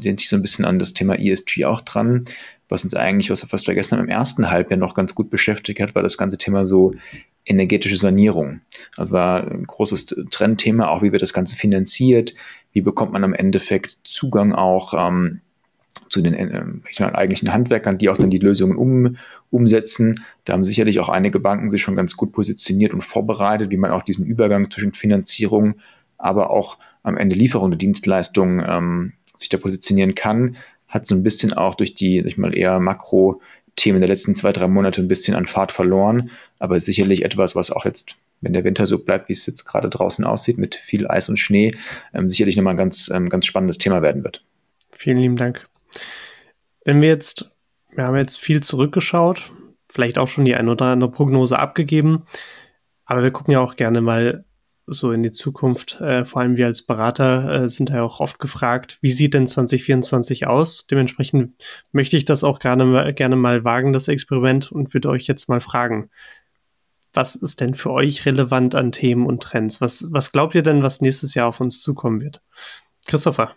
lehnt sich so ein bisschen an das Thema ESG auch dran, was uns eigentlich, was wir fast vergessen haben, im ersten Halbjahr noch ganz gut beschäftigt hat, war das ganze Thema so energetische Sanierung. Also war ein großes Trendthema, auch wie wird das Ganze finanziert, wie bekommt man am Endeffekt Zugang auch ähm, zu den äh, eigentlichen Handwerkern, die auch dann die Lösungen um, umsetzen. Da haben sicherlich auch einige Banken sich schon ganz gut positioniert und vorbereitet, wie man auch diesen Übergang zwischen Finanzierung, aber auch am Ende Lieferung der Dienstleistungen ähm, sich da positionieren kann, hat so ein bisschen auch durch die, sag ich mal, eher Makro-Themen der letzten zwei, drei Monate ein bisschen an Fahrt verloren, aber sicherlich etwas, was auch jetzt, wenn der Winter so bleibt, wie es jetzt gerade draußen aussieht, mit viel Eis und Schnee, ähm, sicherlich nochmal ein ganz, ähm, ganz spannendes Thema werden wird. Vielen lieben Dank. Wenn wir jetzt, wir haben jetzt viel zurückgeschaut, vielleicht auch schon die eine oder andere Prognose abgegeben, aber wir gucken ja auch gerne mal so in die Zukunft. Äh, vor allem wir als Berater äh, sind ja auch oft gefragt, wie sieht denn 2024 aus? Dementsprechend möchte ich das auch gerne, gerne mal wagen, das Experiment, und würde euch jetzt mal fragen, was ist denn für euch relevant an Themen und Trends? Was, was glaubt ihr denn, was nächstes Jahr auf uns zukommen wird? Christopher.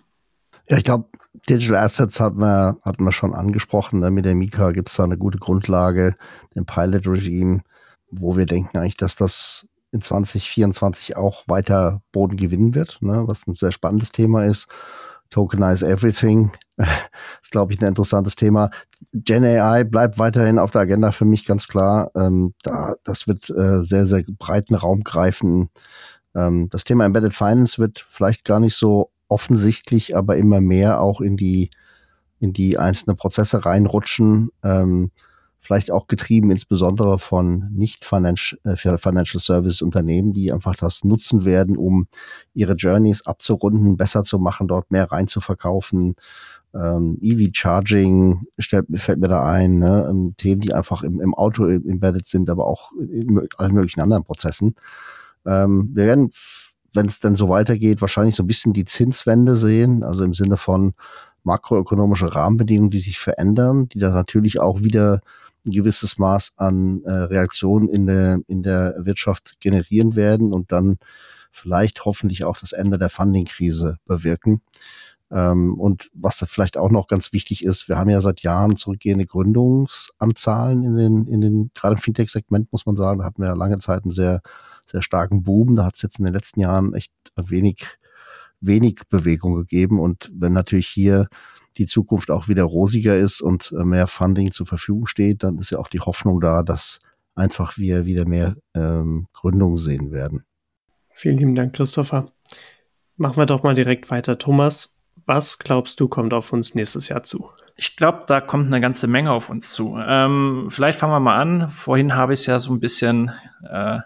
Ja, ich glaube, Digital Assets hatten wir, hatten wir schon angesprochen. Ne? Mit der Mika gibt es da eine gute Grundlage, dem Pilot-Regime, wo wir denken eigentlich, dass das in 2024 auch weiter Boden gewinnen wird, ne, was ein sehr spannendes Thema ist. Tokenize Everything ist, glaube ich, ein interessantes Thema. Gen AI bleibt weiterhin auf der Agenda für mich ganz klar. Ähm, da, das wird äh, sehr, sehr breiten Raum greifen. Ähm, das Thema Embedded Finance wird vielleicht gar nicht so offensichtlich, aber immer mehr auch in die, in die einzelnen Prozesse reinrutschen. Ähm, vielleicht auch getrieben insbesondere von nicht Financial, äh, Financial Service Unternehmen, die einfach das nutzen werden, um ihre Journeys abzurunden, besser zu machen, dort mehr rein zu verkaufen. Ähm, EV Charging stellt, fällt mir da ein, ne? Themen, die einfach im, im Auto embedded sind, aber auch in allen möglichen anderen Prozessen. Ähm, wir werden, wenn es dann so weitergeht, wahrscheinlich so ein bisschen die Zinswende sehen, also im Sinne von makroökonomische Rahmenbedingungen, die sich verändern, die dann natürlich auch wieder ein gewisses Maß an äh, Reaktionen in der, in der Wirtschaft generieren werden und dann vielleicht hoffentlich auch das Ende der Funding-Krise bewirken. Ähm, und was da vielleicht auch noch ganz wichtig ist, wir haben ja seit Jahren zurückgehende Gründungsanzahlen in den, in den, gerade im Fintech-Segment muss man sagen, da hatten wir ja lange Zeit einen sehr, sehr starken Boom. Da hat es jetzt in den letzten Jahren echt wenig, wenig Bewegung gegeben. Und wenn natürlich hier die Zukunft auch wieder rosiger ist und äh, mehr Funding zur Verfügung steht, dann ist ja auch die Hoffnung da, dass einfach wir wieder mehr ähm, Gründungen sehen werden. Vielen lieben Dank, Christopher. Machen wir doch mal direkt weiter. Thomas, was glaubst du, kommt auf uns nächstes Jahr zu? Ich glaube, da kommt eine ganze Menge auf uns zu. Ähm, vielleicht fangen wir mal an. Vorhin habe ich es ja so ein bisschen äh,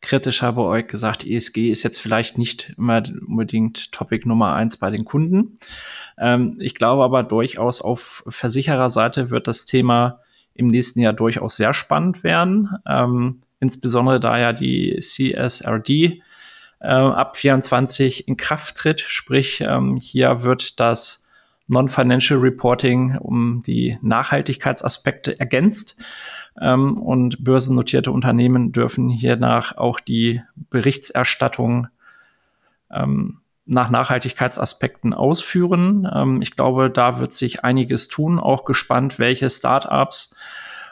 kritischer bei euch gesagt, ESG ist jetzt vielleicht nicht immer unbedingt Topic Nummer eins bei den Kunden. Ähm, ich glaube aber durchaus auf Versichererseite wird das Thema im nächsten Jahr durchaus sehr spannend werden. Ähm, insbesondere da ja die CSRD äh, ab 24 in Kraft tritt. Sprich, ähm, hier wird das Non-Financial Reporting um die Nachhaltigkeitsaspekte ergänzt. Ähm, und börsennotierte Unternehmen dürfen hiernach auch die Berichterstattung ähm, nach Nachhaltigkeitsaspekten ausführen. Ähm, ich glaube, da wird sich einiges tun. Auch gespannt, welche Startups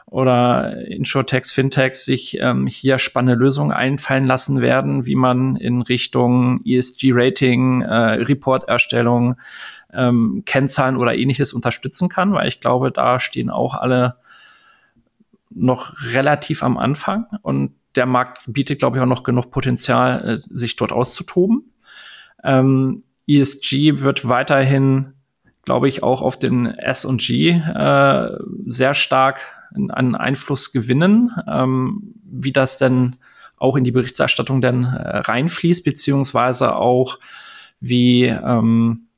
oder Insurtechs, Fintechs sich ähm, hier spannende Lösungen einfallen lassen werden, wie man in Richtung ESG-Rating, äh, Reporterstellung, ähm, Kennzahlen oder ähnliches unterstützen kann, weil ich glaube, da stehen auch alle noch relativ am Anfang und der Markt bietet, glaube ich, auch noch genug Potenzial, äh, sich dort auszutoben. Ähm, ESG wird weiterhin, glaube ich, auch auf den S&G äh, sehr stark an Einfluss gewinnen. Ähm, wie das denn auch in die Berichterstattung dann äh, reinfließt, beziehungsweise auch wie ähm,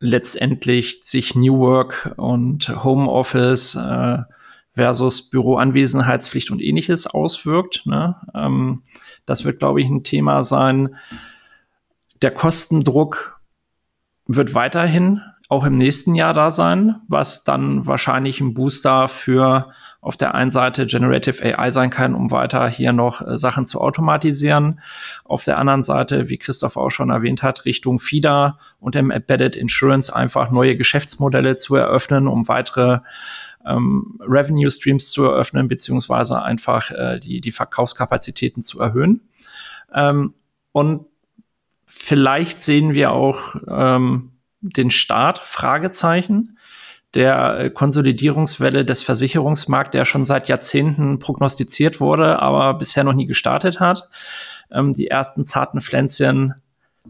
letztendlich sich New Work und Homeoffice äh, versus Büroanwesenheitspflicht und ähnliches auswirkt. Ne? Ähm, das wird, glaube ich, ein Thema sein. Der Kostendruck wird weiterhin auch im nächsten Jahr da sein, was dann wahrscheinlich ein Booster für auf der einen Seite Generative AI sein kann, um weiter hier noch äh, Sachen zu automatisieren. Auf der anderen Seite, wie Christoph auch schon erwähnt hat, Richtung FIDA und dem Embedded Insurance einfach neue Geschäftsmodelle zu eröffnen, um weitere ähm, Revenue Streams zu eröffnen, beziehungsweise einfach äh, die, die Verkaufskapazitäten zu erhöhen. Ähm, und vielleicht sehen wir auch ähm, den Start, Fragezeichen, der äh, Konsolidierungswelle des Versicherungsmarkts, der schon seit Jahrzehnten prognostiziert wurde, aber bisher noch nie gestartet hat. Ähm, die ersten zarten Pflänzchen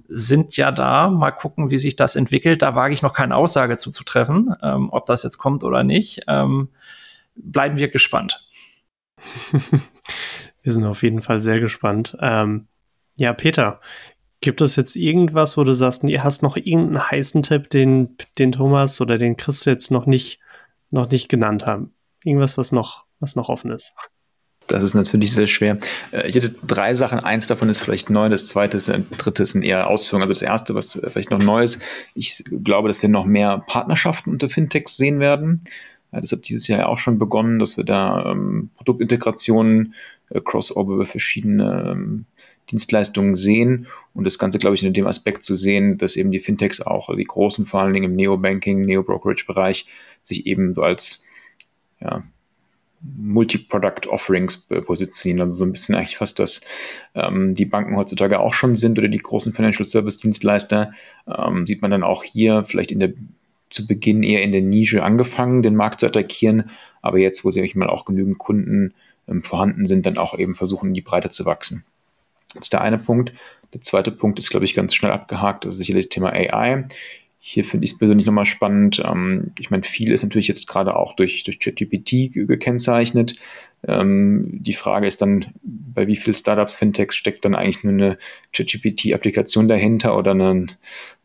sind ja da. Mal gucken, wie sich das entwickelt. Da wage ich noch keine Aussage zuzutreffen, ähm, ob das jetzt kommt oder nicht. Ähm, bleiben wir gespannt. wir sind auf jeden Fall sehr gespannt. Ähm, ja, Peter, Gibt es jetzt irgendwas, wo du sagst, ihr hast noch irgendeinen heißen Tipp, den, den Thomas oder den Chris jetzt noch nicht, noch nicht genannt haben? Irgendwas, was noch, was noch offen ist? Das ist natürlich sehr schwer. Äh, ich hätte drei Sachen. Eins davon ist vielleicht neu, das zweite ist, ein dritte sind eher Ausführungen. Also das erste, was vielleicht noch neu ist. Ich glaube, dass wir noch mehr Partnerschaften unter Fintechs sehen werden. Das hat dieses Jahr auch schon begonnen, dass wir da ähm, Produktintegrationen, äh, Crossover über verschiedene ähm, Dienstleistungen sehen und das Ganze, glaube ich, in dem Aspekt zu sehen, dass eben die Fintechs auch, die großen vor allen Dingen im Neo-Banking, Neo-Brokerage-Bereich, sich eben als ja, Multi-Product-Offerings positionieren. Also so ein bisschen eigentlich fast, was ähm, die Banken heutzutage auch schon sind oder die großen Financial Service-Dienstleister, ähm, sieht man dann auch hier vielleicht in der zu Beginn eher in der Nische angefangen, den Markt zu attackieren, aber jetzt, wo sie mal auch genügend Kunden ähm, vorhanden sind, dann auch eben versuchen, in die Breite zu wachsen. Das ist der eine Punkt. Der zweite Punkt ist, glaube ich, ganz schnell abgehakt. Das ist sicherlich das Thema AI. Hier finde ich es persönlich nochmal spannend. Ähm, ich meine, viel ist natürlich jetzt gerade auch durch, durch ChatGPT gekennzeichnet. Ähm, die Frage ist dann, bei wie vielen Startups, Fintechs steckt dann eigentlich nur eine ChatGPT-Applikation dahinter oder ein,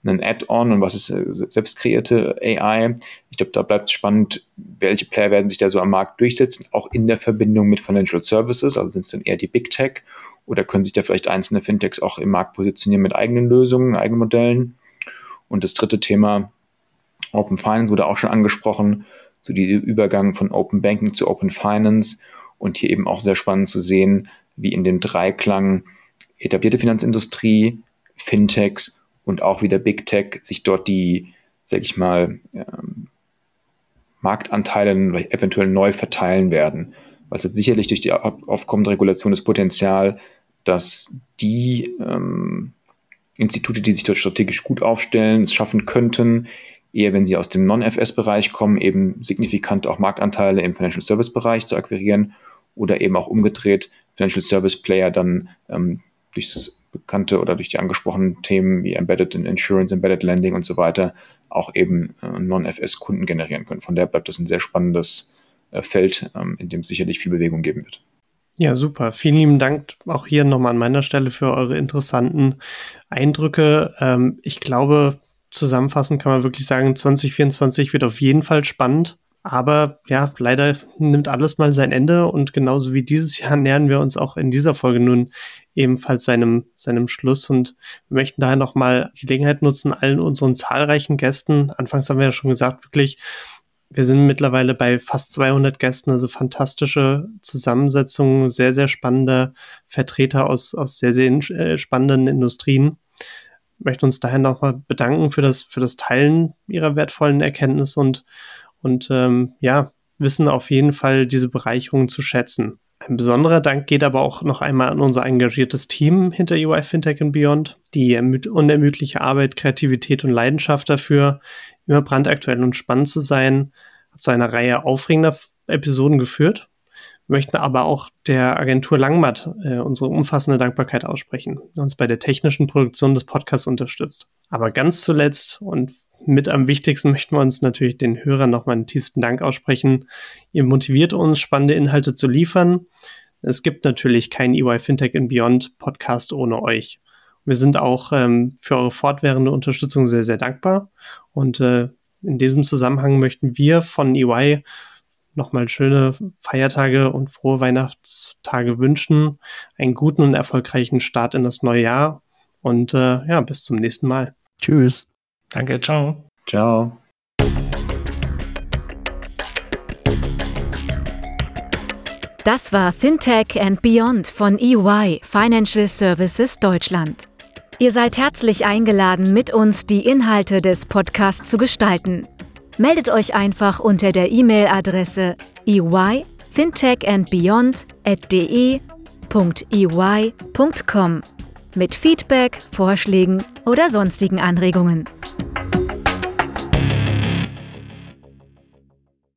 ein Add-on und was ist äh, selbst kreierte AI? Ich glaube, da bleibt es spannend, welche Player werden sich da so am Markt durchsetzen, auch in der Verbindung mit Financial Services, also sind es dann eher die Big Tech oder können sich da vielleicht einzelne Fintechs auch im Markt positionieren mit eigenen Lösungen, eigenen Modellen? Und das dritte Thema, Open Finance wurde auch schon angesprochen, so die Übergang von Open Banking zu Open Finance und hier eben auch sehr spannend zu sehen, wie in dem Dreiklang etablierte Finanzindustrie, Fintechs und auch wieder Big Tech sich dort die, sag ich mal, ähm, Marktanteile eventuell neu verteilen werden. Es hat sicherlich durch die aufkommende Regulation das Potenzial, dass die ähm, Institute, die sich dort strategisch gut aufstellen, es schaffen könnten, eher wenn sie aus dem Non-FS-Bereich kommen, eben signifikant auch Marktanteile im Financial Service-Bereich zu akquirieren oder eben auch umgedreht Financial Service Player dann ähm, durch das bekannte oder durch die angesprochenen Themen wie Embedded Insurance, Embedded Lending und so weiter auch eben äh, Non-FS-Kunden generieren können. Von daher bleibt das ein sehr spannendes äh, Feld, ähm, in dem es sicherlich viel Bewegung geben wird. Ja, super. Vielen lieben Dank auch hier nochmal an meiner Stelle für eure interessanten Eindrücke. Ähm, ich glaube, zusammenfassend kann man wirklich sagen, 2024 wird auf jeden Fall spannend. Aber ja, leider nimmt alles mal sein Ende und genauso wie dieses Jahr nähern wir uns auch in dieser Folge nun ebenfalls seinem, seinem Schluss und wir möchten daher nochmal Gelegenheit nutzen, allen unseren zahlreichen Gästen, anfangs haben wir ja schon gesagt, wirklich wir sind mittlerweile bei fast 200 Gästen, also fantastische Zusammensetzungen, sehr, sehr spannende Vertreter aus, aus sehr, sehr äh, spannenden Industrien. Ich möchte uns daher nochmal bedanken für das, für das Teilen ihrer wertvollen Erkenntnisse und, und ähm, ja, wissen auf jeden Fall diese Bereicherung zu schätzen. Ein besonderer Dank geht aber auch noch einmal an unser engagiertes Team hinter UI Fintech and Beyond, die unermüdliche Arbeit, Kreativität und Leidenschaft dafür, immer brandaktuell und spannend zu sein, hat zu einer Reihe aufregender Episoden geführt. Wir möchten aber auch der Agentur Langmatt äh, unsere umfassende Dankbarkeit aussprechen, die uns bei der technischen Produktion des Podcasts unterstützt. Aber ganz zuletzt und mit am wichtigsten möchten wir uns natürlich den Hörern nochmal einen tiefsten Dank aussprechen. Ihr motiviert uns, spannende Inhalte zu liefern. Es gibt natürlich keinen EY Fintech and Beyond Podcast ohne euch. Wir sind auch ähm, für eure fortwährende Unterstützung sehr, sehr dankbar. Und äh, in diesem Zusammenhang möchten wir von EY nochmal schöne Feiertage und frohe Weihnachtstage wünschen, einen guten und erfolgreichen Start in das neue Jahr und äh, ja, bis zum nächsten Mal. Tschüss. Danke, ciao. Ciao. Das war Fintech and Beyond von EY Financial Services Deutschland. Ihr seid herzlich eingeladen, mit uns die Inhalte des Podcasts zu gestalten. Meldet euch einfach unter der E-Mail-Adresse eyfintechandbeyond.de.ey.com mit Feedback, Vorschlägen oder sonstigen Anregungen.